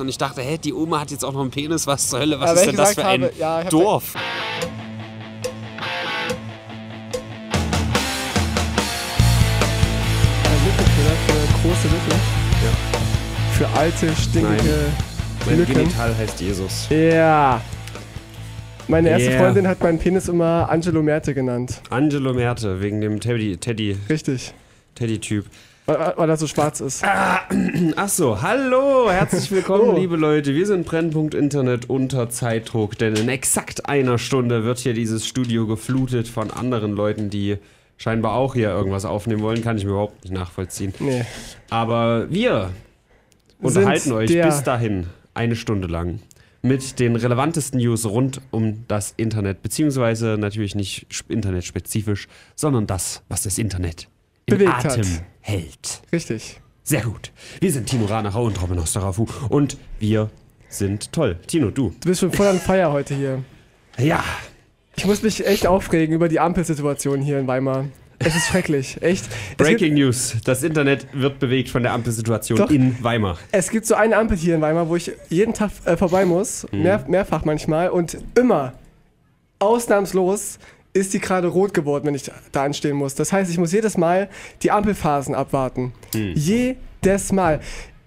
Und ich dachte, hä, die Oma hat jetzt auch noch einen Penis, was zur Hölle, was Ja, ist denn das für ein habe, ja, Dorf? Für große Lücken. Für alte, stinkige Mein Lücken. Genital heißt Jesus. Ja. Meine erste Yeah. Freundin hat meinen Penis immer Angelo Merte genannt. Angelo Merte, wegen dem Teddy, Teddy, Richtig. Teddy-Typ. Weil, weil er so schwarz ist. Ach so, hallo, herzlich willkommen, Oh. liebe Leute. Wir sind Brennpunkt Internet unter Zeitdruck, denn in exakt einer Stunde wird hier dieses Studio geflutet von anderen Leuten, die scheinbar auch hier irgendwas aufnehmen wollen. Kann ich mir überhaupt nicht nachvollziehen. Nee. Aber wir unterhalten euch bis dahin eine Stunde lang mit den relevantesten News rund um das Internet, beziehungsweise natürlich nicht sp- internetspezifisch, sondern das, was das Internet in Bewegt hat. Hält. Richtig. Sehr gut. Wir sind Tino Ranacher und Robin Osterafu und wir sind toll. Tino, du. Du bist schon voll an Feier heute hier. Ja, Ich muss mich echt aufregen über die Ampelsituation hier in Weimar. Es ist schrecklich, echt. Es Breaking News. Das Internet wird bewegt von der Ampelsituation Doch. in Weimar. es gibt so eine Ampel hier in Weimar, wo ich jeden Tag äh, vorbei muss, Mhm. mehr, mehrfach manchmal und immer, ausnahmslos, ist die gerade rot geworden, wenn ich da anstehen muss. Das heißt, ich muss jedes Mal die Ampelphasen abwarten. Mhm. Jedes Mal.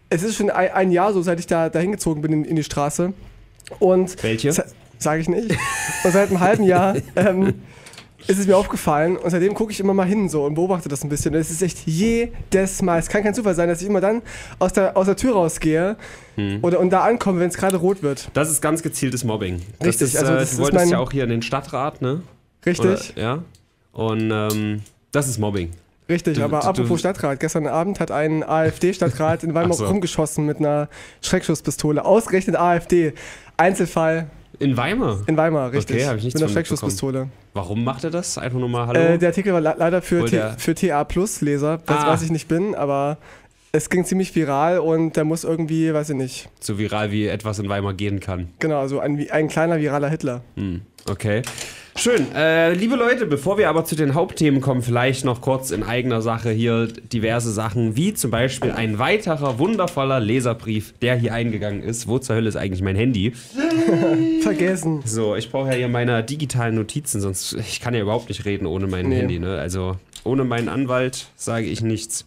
Es ist schon ein, Jahr so, seit ich da, hingezogen bin in, in die Straße. Und Welche? Sage ich nicht. Und seit einem halben Jahr ähm, ist es mir aufgefallen und seitdem gucke ich immer mal hin so und beobachte das ein bisschen. Und es ist echt jedes Mal. Es kann kein Zufall sein, dass ich immer dann aus der, aus der Tür rausgehe Hm. oder, und da ankomme, wenn es gerade rot wird. Das ist ganz gezieltes Mobbing. Das Richtig, Ist, also äh, das du ist wolltest mein- ja auch hier in den Stadtrat, ne? Richtig, Oder, ja. Und ähm, das ist Mobbing. richtig. du- aber du- apropos du- Stadtrat. Gestern Abend hat ein AfD-Stadtrat in Weimar so. rumgeschossen mit einer Schreckschusspistole. Ausgerechnet AfD. Einzelfall In Weimar. in Weimar, richtig. Okay, hab ich nichts mit einer Schreckschusspistole. Warum macht er das? Einfach nur mal Hallo. Äh, der Artikel war le- leider für, T- für TA Plus Leser, das Ah. was ich nicht bin, aber es ging ziemlich viral und der muss irgendwie, weiß ich nicht, so viral wie etwas in Weimar gehen kann. genau, so ein, ein kleiner viraler Hitler. Hm, okay. Schön. Äh, liebe Leute, bevor wir aber zu den Hauptthemen kommen, vielleicht noch kurz in eigener Sache hier diverse Sachen, wie zum Beispiel ein weiterer wundervoller Leserbrief, der hier eingegangen ist. Wo zur Hölle ist eigentlich mein Handy? Vergessen. So, ich brauche ja hier meine digitalen Notizen, sonst ich kann ja überhaupt nicht reden ohne mein Nee. Handy. Ne? Also ohne meinen Anwalt sage ich nichts.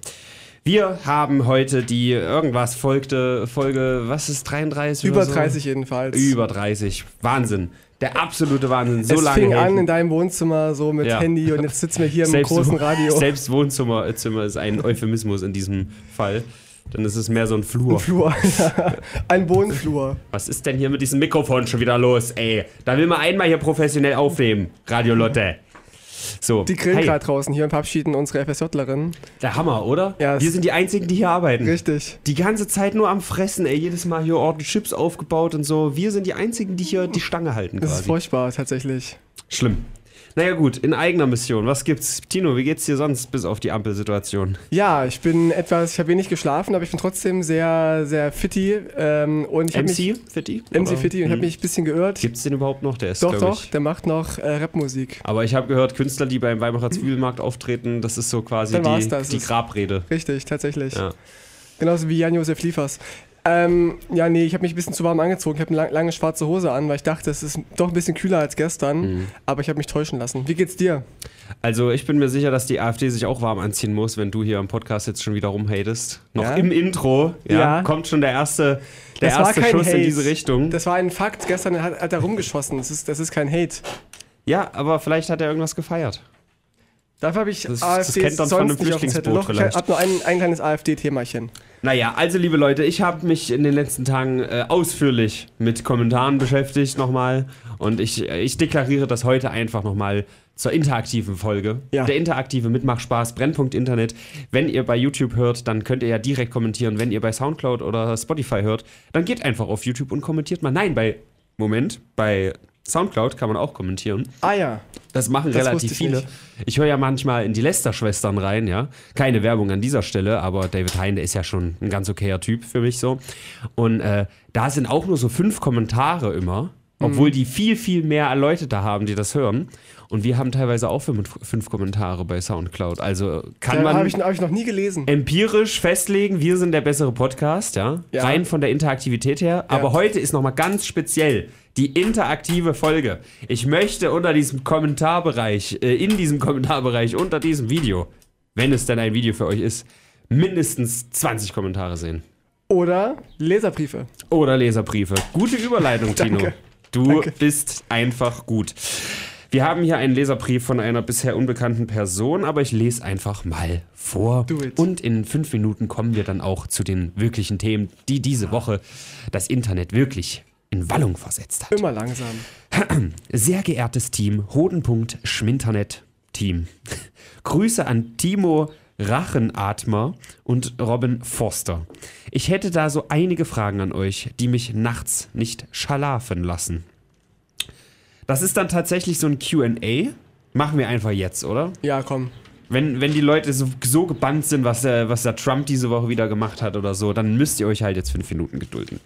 Wir haben heute die irgendwas folgte Folge, was ist 33 Über oder so? 30 jedenfalls. Über 30. Wahnsinn. Der absolute Wahnsinn. So es lange fing an in deinem Wohnzimmer so mit Ja. Handy und jetzt sitzen wir hier im selbst, großen Radio. Selbst Wohnzimmer äh, Zimmer ist ein Euphemismus in diesem Fall. Dann ist es mehr so ein Flur. Flur. ein Bodenflur. Was ist denn hier mit diesem Mikrofon schon wieder los, ey? Da will man einmal hier professionell aufnehmen, Radio Lotte. So, Die grillen hey, gerade draußen hier und verabschieden unsere FSJlerin. der Hammer, oder? Ja, Wir sind die Einzigen, die hier arbeiten. Richtig. Die ganze Zeit nur am Fressen, ey. Jedes Mal hier ordentlich Chips aufgebaut und so. Wir sind die Einzigen, die hier die Stange halten Das ist furchtbar, tatsächlich. Schlimm. Naja gut, in eigener Mission. Was gibt's? Tino, wie geht's dir sonst bis auf die Ampelsituation? Ja, ich bin etwas, ich habe wenig geschlafen, aber ich bin trotzdem sehr, sehr fitti. Ähm, und ich MC Fitti? MC Oder? Fitti und ich habe mich ein bisschen geirrt. Gibt's den überhaupt noch? Der ist, Doch, doch, Ich. der macht noch äh, Rapmusik. Aber ich habe gehört, Künstler, die beim Weimarer Zwiebelmarkt auftreten, das ist so quasi die, das. die Grabrede. Richtig, tatsächlich. Ja. Genauso wie Jan-Josef Liefers. Ähm, ja, nee, ich habe mich ein bisschen zu warm angezogen. Ich habe eine lang, lange schwarze Hose an, weil ich dachte, es ist doch ein bisschen kühler als gestern. Mhm. Aber ich habe mich täuschen lassen. Wie geht's dir? Also ich bin mir sicher, dass die AfD sich auch warm anziehen muss, wenn du hier im Podcast jetzt schon wieder rumhatest. Noch Ja. im Intro ja, Ja. kommt schon der erste, der Das erste Schuss in Hate. diese Richtung. Das war ein Fakt. Gestern hat, hat er rumgeschossen. Das ist, das ist kein Hate. ja, aber vielleicht hat er irgendwas gefeiert. Dafür habe ich Das- das AfD kennt man von einem sonst nicht auf dem ich habe nur ein, ein kleines AfD-Themachen. Naja, also liebe Leute, ich habe mich in den letzten Tagen äh, ausführlich mit Kommentaren beschäftigt nochmal und ich, äh, ich deklariere das heute einfach nochmal zur interaktiven Folge. Ja. Der interaktive Mitmachspaß, Brennpunkt Internet. Wenn ihr bei YouTube hört, dann könnt ihr ja direkt kommentieren. Wenn ihr bei Soundcloud oder Spotify hört, dann geht einfach auf YouTube und kommentiert mal. Nein, bei, Moment, bei Soundcloud kann man auch kommentieren. Ah ja. Das machen Das relativ ich viele. nicht. Ich höre ja manchmal in die Lester-Schwestern rein, ja. Keine Werbung an dieser Stelle, aber David Hein, der ist ja schon ein ganz okayer Typ für mich so. Und äh, da sind auch nur so fünf Kommentare immer. Obwohl die viel, viel mehr Leute da haben, die das hören. Und wir haben teilweise auch fünf, fünf Kommentare bei Soundcloud. Also kann Ja, man habe ich, hab ich noch nie gelesen. empirisch festlegen, wir sind der bessere Podcast, ja. Ja. Rein von der Interaktivität her. Aber heute ist nochmal ganz speziell die interaktive Folge. Ich möchte unter diesem Kommentarbereich, äh, in diesem Kommentarbereich, unter diesem Video, wenn es denn ein Video für euch ist, mindestens 20 Kommentare sehen. Oder Leserbriefe. Oder Leserbriefe. Gute Überleitung, Tino. Du Danke. bist einfach gut. Wir haben hier einen Leserbrief von einer bisher unbekannten Person, aber ich lese einfach mal vor. Do it. Und in fünf Minuten kommen wir dann auch zu den wirklichen Themen, die diese Woche das Internet wirklich in Wallung versetzt hat. Immer langsam. Sehr geehrtes Team, Hodenpunkt Schminternet Team. Grüße an Timo Rachenatmer und Robin Forster. Ich hätte da so einige Fragen an euch, die mich nachts nicht schlafen lassen. Das ist dann tatsächlich so ein QA. Machen wir einfach jetzt, oder? Ja, komm. Wenn, wenn die Leute so, so gebannt sind, was, der, was der Trump diese Woche wieder gemacht hat oder so, dann müsst ihr euch halt jetzt fünf Minuten gedulden.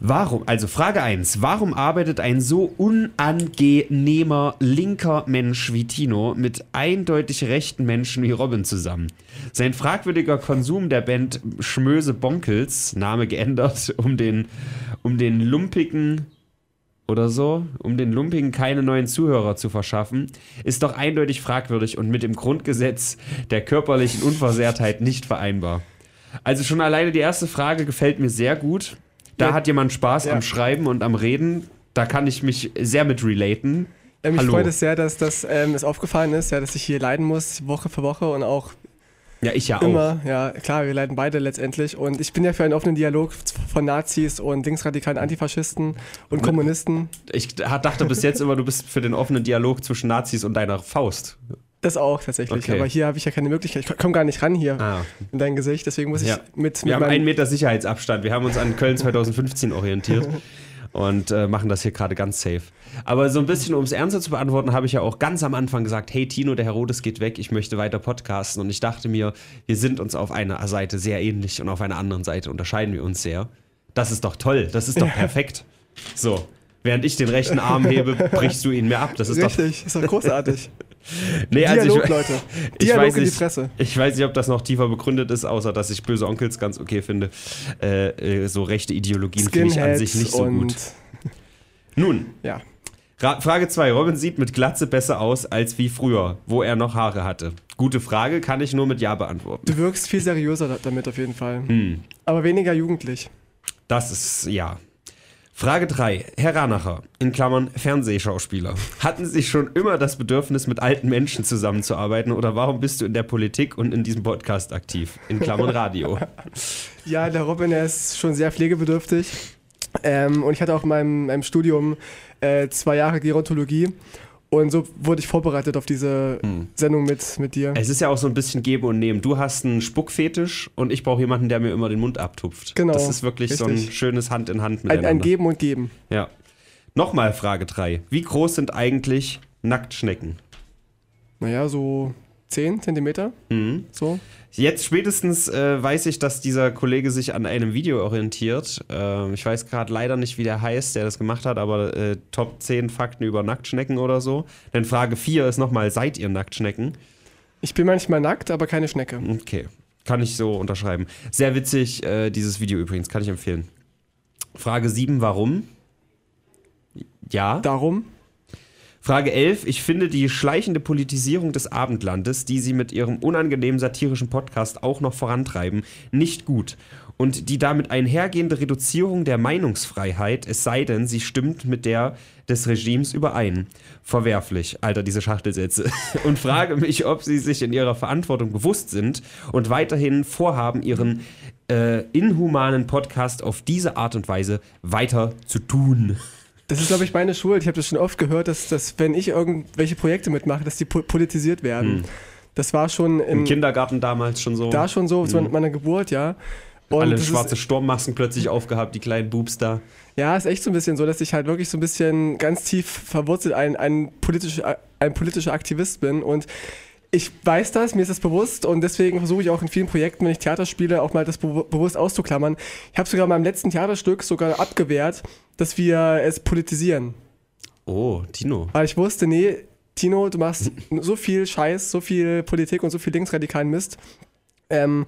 Warum, also Frage 1, warum arbeitet ein so unangenehmer linker Mensch wie Tino mit eindeutig rechten Menschen wie Robin zusammen? Sein fragwürdiger Konsum der Band Schmöse Bonkels, Name geändert, um den, um den lumpigen oder so, um den Lumpigen keine neuen Zuhörer zu verschaffen, ist doch eindeutig fragwürdig und mit dem Grundgesetz der körperlichen Unversehrtheit nicht vereinbar. Also schon alleine die erste Frage gefällt mir sehr gut. Da Ja. hat jemand Spaß Ja. am Schreiben und am Reden. Da kann ich mich sehr mit relaten. Ähm, mich Hallo. freut es sehr, dass das ähm, es aufgefallen ist, ja, dass ich hier leiden muss, Woche für Woche und auch Ja, ich ja auch. immer. Ja, klar, wir leiden beide letztendlich. Und ich bin ja für einen offenen Dialog von Nazis und linksradikalen Antifaschisten und Kommunisten. Ich dachte bis jetzt immer, du bist für den offenen Dialog zwischen Nazis und deiner Faust. Das auch tatsächlich. Okay. Aber hier habe ich ja keine Möglichkeit. Ich komme gar nicht ran hier Ah. in dein Gesicht. Deswegen muss ich Ja. mit, Wir mit haben einen Meter Sicherheitsabstand. Wir haben uns an Köln 2015 orientiert und äh, machen das hier gerade ganz safe. Aber so ein bisschen, um es ernster zu beantworten, habe ich ja auch ganz am Anfang gesagt, hey Tino, der Herodes geht weg, ich möchte weiter podcasten. Und ich dachte mir, wir sind uns auf einer Seite sehr ähnlich und auf einer anderen Seite unterscheiden wir uns sehr. Das ist doch toll, das ist doch perfekt. So, während ich den rechten Arm hebe, brichst du ihn mir ab. Das ist doch Richtig, ist doch großartig. Nee, also Dialog, ich, Leute. ich Dialog weiß in die nicht, Fresse. Ich weiß nicht, ob das noch tiefer begründet ist, außer dass ich böse Onkels ganz okay finde. Äh, äh, so rechte Ideologien finde ich an sich nicht so gut. Nun, ja. Ra Frage 2. Robin sieht mit Glatze besser aus als wie früher, wo er noch Haare hatte. Gute Frage, kann ich nur mit Ja beantworten. Du wirkst viel seriöser da- damit auf jeden Fall. Hm. Aber weniger jugendlich. Das ist ja. Frage 3. Herr Ranacher, in Klammern Fernsehschauspieler. Hatten Sie schon immer das Bedürfnis, mit alten Menschen zusammenzuarbeiten oder warum bist du in der Politik und in diesem Podcast aktiv? In Klammern Radio. Ja, der Robin, der ist schon sehr pflegebedürftig. Ähm, und ich hatte auch in meinem, meinem Studium äh, zwei Jahre Gerontologie. Und so wurde ich vorbereitet auf diese Hm. Sendung mit, mit dir. Es ist ja auch so ein bisschen Geben und Nehmen. Du hast einen Spuckfetisch und ich brauche jemanden, der mir immer den Mund abtupft. Genau, Das ist wirklich so ein richtig. schönes Hand in Hand Ein, miteinander. ein Geben und Geben. Ja. Nochmal Frage 3. Wie groß sind eigentlich Nacktschnecken? Naja, so 10 Zentimeter. Mhm. So. Jetzt spätestens äh, weiß ich, dass dieser Kollege sich an einem Video orientiert. Ähm, ich weiß gerade leider nicht, wie der heißt, der das gemacht hat, aber äh, Top 10 Fakten über Nacktschnecken oder so. Denn Frage 4 ist nochmal, seid ihr Nacktschnecken? Ich bin manchmal nackt, aber keine Schnecke. Okay, kann ich so unterschreiben. Sehr witzig, äh, dieses Video übrigens, kann ich empfehlen. Frage 7, warum? Ja. Darum. Frage 11. Ich finde die schleichende Politisierung des Abendlandes, die Sie mit Ihrem unangenehmen satirischen Podcast auch noch vorantreiben, nicht gut. Und die damit einhergehende Reduzierung der Meinungsfreiheit, es sei denn, sie stimmt mit der des Regimes überein. Verwerflich, Alter, diese Schachtelsätze. Und frage mich, ob Sie sich in Ihrer Verantwortung bewusst sind und weiterhin vorhaben, Ihren äh, inhumanen Podcast auf diese Art und Weise weiter zu tun. Das ist, glaube ich, meine Schuld. Ich habe das schon oft gehört, dass, dass wenn ich irgendwelche Projekte mitmache, dass die po politisiert werden. Das war schon Hm. Im in, Kindergarten damals schon so. da schon so, zu meiner Geburt, ja. Und Alle schwarze ist, Sturmmasken plötzlich aufgehabt, die kleinen Boobs da. ja, ist echt so ein bisschen so, dass ich halt wirklich so ein bisschen ganz tief verwurzelt ein, ein, politisch, ein politischer Aktivist bin und ich weiß das, mir ist das bewusst und deswegen versuche ich auch in vielen Projekten, wenn ich Theater spiele, auch mal das be bewusst auszuklammern. Ich habe sogar in meinem letzten Theaterstück sogar abgewehrt, dass wir es politisieren. Oh, Tino. Weil ich wusste, nee, Tino, du machst so viel Scheiß, so viel Politik und so viel linksradikalen Mist. Ähm,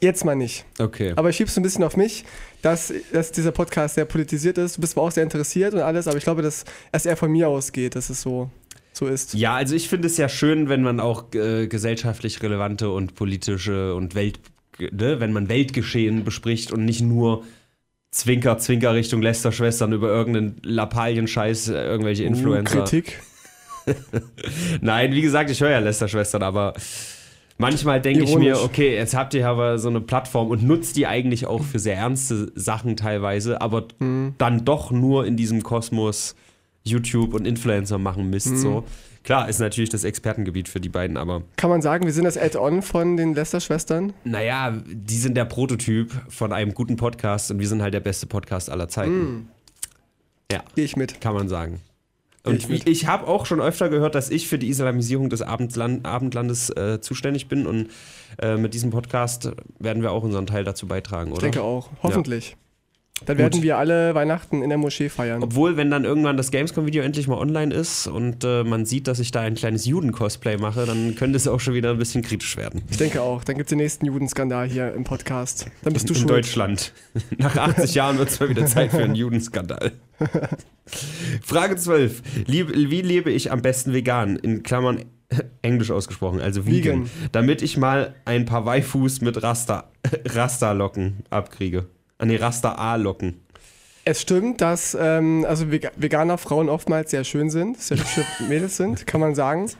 jetzt mal nicht. Okay. Aber ich schieb's ein bisschen auf mich, dass, dass dieser Podcast sehr politisiert ist. Du bist zwar auch sehr interessiert und alles, aber ich glaube, dass es eher von mir ausgeht, dass es so, so ist. Ja, also ich finde es ja schön, wenn man auch äh, gesellschaftlich relevante und politische und Welt, ne, wenn man Weltgeschehen bespricht und nicht nur Zwinker, Zwinker Richtung Lästerschwestern über irgendeinen Lappalien-Scheiß, äh, irgendwelche Influencer. Uh, Kritik. Nein, wie gesagt, ich höre ja Lästerschwestern, aber manchmal denke ich mir, okay, jetzt habt ihr aber so eine Plattform und nutzt die eigentlich auch für sehr ernste Sachen teilweise, aber Mhm. dann doch nur in diesem Kosmos YouTube und Influencer machen Mist Mhm. so. Klar, ist natürlich das Expertengebiet für die beiden, aber Kann man sagen, wir sind das Add-on von den Lester-Schwestern? naja, die sind der Prototyp von einem guten Podcast und wir sind halt der beste Podcast aller Zeiten. Mhm. Ja, Gehe ich mit. kann man sagen. Und ich ich, habe auch schon öfter gehört, dass ich für die Islamisierung des Abendland, Abendlandes äh, zuständig bin und äh, mit diesem Podcast werden wir auch unseren Teil dazu beitragen, oder? Ich denke auch. Hoffentlich. Dann Gut. werden wir alle Weihnachten in der Moschee feiern. Obwohl, wenn dann irgendwann das Gamescom-Video endlich mal online ist und äh, man sieht, dass ich da ein kleines Juden-Cosplay mache, dann könnte es auch schon wieder ein bisschen kritisch werden. Ich denke auch. Dann gibt es den nächsten Judenskandal hier im Podcast. Dann bist du in schuld. Deutschland. Nach 80 Jahren wird es mal wieder Zeit für einen Judenskandal. Frage 12. Lieb, wie lebe ich am besten vegan? In Klammern englisch ausgesprochen, also vegan. Vegan. Damit ich mal ein paar Waifus mit Rasta, Rasta-Locken abkriege. Ah nee, Rasta-A-Locken. Es stimmt, dass ähm, also Vega- veganer Frauen oftmals sehr schön sind, sehr hübsche Mädels sind, kann man sagen.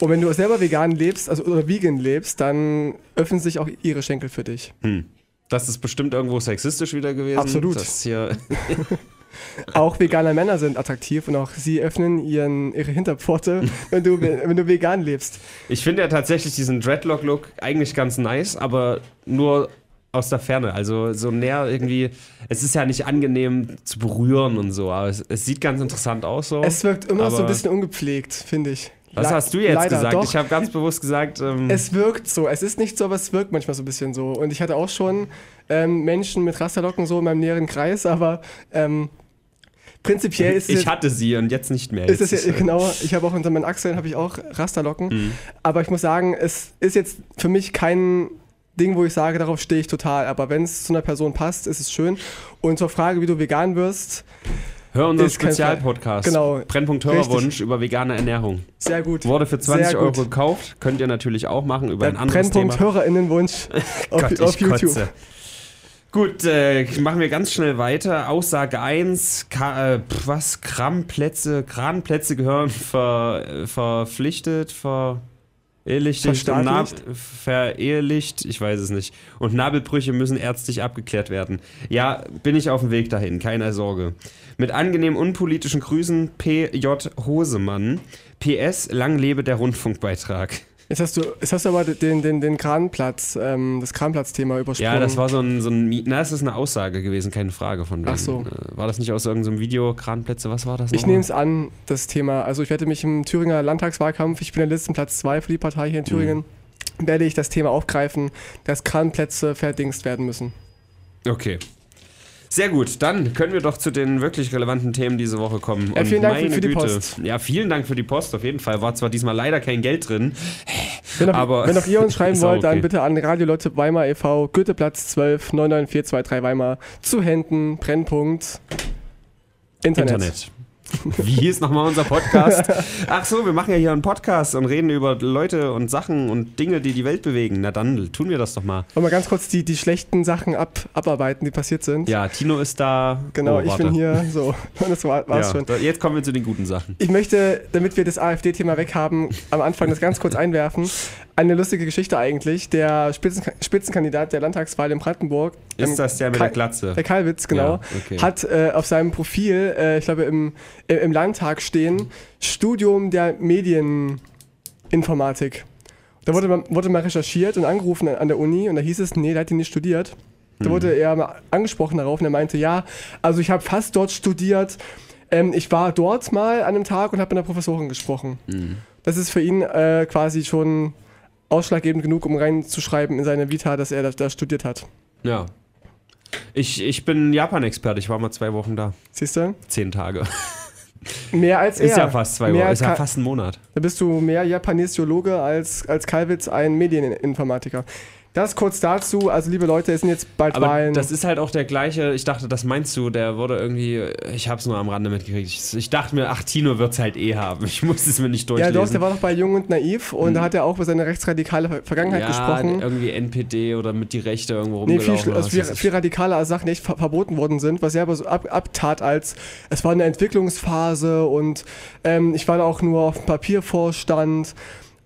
Und wenn du selber vegan lebst, also oder vegan lebst, dann öffnen sich auch ihre Schenkel für dich. Hm. Das ist bestimmt irgendwo sexistisch wieder gewesen. Absolut. Das hier, Auch vegane Männer sind attraktiv und auch sie öffnen ihren, ihre Hinterpforte, wenn du, wenn du vegan lebst. ich finde ja tatsächlich diesen Dreadlock-Look eigentlich ganz nice, aber nur aus der Ferne. Also so näher irgendwie. Es ist ja nicht angenehm zu berühren und so, aber es, es sieht ganz interessant aus so. Es wirkt immer so ein bisschen ungepflegt, finde ich. Was Le- hast du jetzt leider, gesagt? Doch. Ich habe ganz bewusst gesagt, ähm, Es wirkt so. Es ist nicht so, aber es wirkt manchmal so ein bisschen so. Und ich hatte auch schon ähm, Menschen mit Rasterlocken so in meinem näheren Kreis, aber ähm, prinzipiell ist es ich hatte sie und jetzt nicht mehr. ist es ja, genau, ich habe auch unter meinen Achseln habe ich auch Rasterlocken. Mhm. Aber ich muss sagen, es ist jetzt für mich kein Ding, wo ich sage, darauf stehe ich total. Aber wenn es zu einer Person passt, ist es schön. Und zur Frage, wie du vegan wirst, Hör unseren Spezialpodcast. Genau. Brennpunkt Hörerwunsch über vegane Ernährung. sehr gut. Wurde für 20 Sehr Euro gekauft. Könnt ihr natürlich auch machen über Der ein anderes Brennpunkt Thema. HörerInnenwunsch auf, Gott, auf YouTube. kotze. Gut, äh, machen wir ganz schnell weiter. Aussage 1, Ka äh, was? Krammplätze, Kranplätze gehören ver, äh, verpflichtet, verehelichtet, verehelicht, ich weiß es nicht. Und Nabelbrüche müssen ärztlich abgeklärt werden. Ja, bin ich auf dem Weg dahin, keine Sorge. Mit angenehm unpolitischen Grüßen P.J. Hosemann. PS, lang lebe der Rundfunkbeitrag. Jetzt hast du, jetzt hast du aber den, den, den Kranplatz, ähm, das Kranplatzthema übersprungen. Ja, das war so ein, so ein na, es ist eine Aussage gewesen, keine Frage von wegen. Ach so. Äh, War das nicht aus irgendeinem Video, Kranplätze, was war das Ich nehme es an, das Thema. Also ich werde mich im Thüringer Landtagswahlkampf, ich bin der Listenplatz 2 für die Partei hier in Thüringen, werde ich das Thema aufgreifen, dass Kranplätze verdingst werden müssen. Okay. Sehr gut, dann können wir doch zu den wirklich relevanten Themen diese Woche kommen. Ja, Und vielen Dank meine für die. Post. Ja, vielen Dank für die Post, auf jeden Fall. War zwar diesmal leider kein Geld drin. Wenn auch, Aber- wenn auch ihr uns schreiben wollt, dann okay. bitte an Radio Lotte Weimar e.V., Goetheplatz 12 99423 Weimar, zu Händen, Brennpunkt, Internet. Internet. Wie hieß nochmal unser Podcast? Ach so, wir machen ja hier einen Podcast und reden über Leute und Sachen und Dinge, die die Welt bewegen. Na dann tun wir das doch mal. Wollen wir ganz kurz die, die schlechten Sachen ab, abarbeiten, die passiert sind? Ja, Tino ist da. Genau, Oh, ich bin hier. So, das war, war's Ja, schon. da, jetzt kommen wir zu den guten Sachen. Ich möchte, damit wir das AfD-Thema weghaben, am Anfang das ganz kurz einwerfen. Eine lustige Geschichte eigentlich. Der Spitzen, Spitzenkandidat der Landtagswahl in Brandenburg, ähm, Ist das der mit Kai- der Glatze? der Kalwitz, genau, Ja, okay. hat äh, auf seinem Profil, äh, ich glaube im, im im Landtag stehen, Studium der Medieninformatik. Da wurde, mal- wurde mal recherchiert und angerufen an, der Uni und da hieß es, nee, der hat die nicht studiert. Da Hm. wurde er mal angesprochen darauf und er meinte, ja, also ich habe fast dort studiert. Ähm, ich war dort mal an einem Tag und habe mit einer Professorin gesprochen. Hm. Das ist für ihn äh, quasi schon ausschlaggebend genug, um reinzuschreiben in seine Vita, dass er da, da studiert hat. Ja. Ich, ich bin Japan-Experte, ich war mal zwei Wochen da. Siehst du? Zehn Tage. Mehr als er. Ist ja fast zwei Mehr Wochen, als ist ja fast ein Monat. Da bist du mehr Japanesiologe als, als Kalwitz ein Medieninformatiker. Das kurz dazu. Also, liebe Leute, es sind jetzt bald Aber Wahlen. das ist halt auch der gleiche, ich dachte, das meinst du, der wurde irgendwie, ich hab's nur am Rande mitgekriegt. Ich, ich dachte mir, ach, Tino wird's halt eh haben. Ich muss es mir nicht ja, durchlesen. doch, der war doch bei Jung und Naiv und da hat er auch über seine rechtsradikale Ver- Vergangenheit ja, gesprochen. irgendwie NPD oder mit die Rechte irgendwo Nee, viel, rumgelaufen. schli- oder also viel, viel radikaler Sachen, die echt ver verboten worden sind, was er aber so ab, abtat als, es war eine Entwicklungsphase und ähm, ich war da auch nur auf dem Papiervorstand.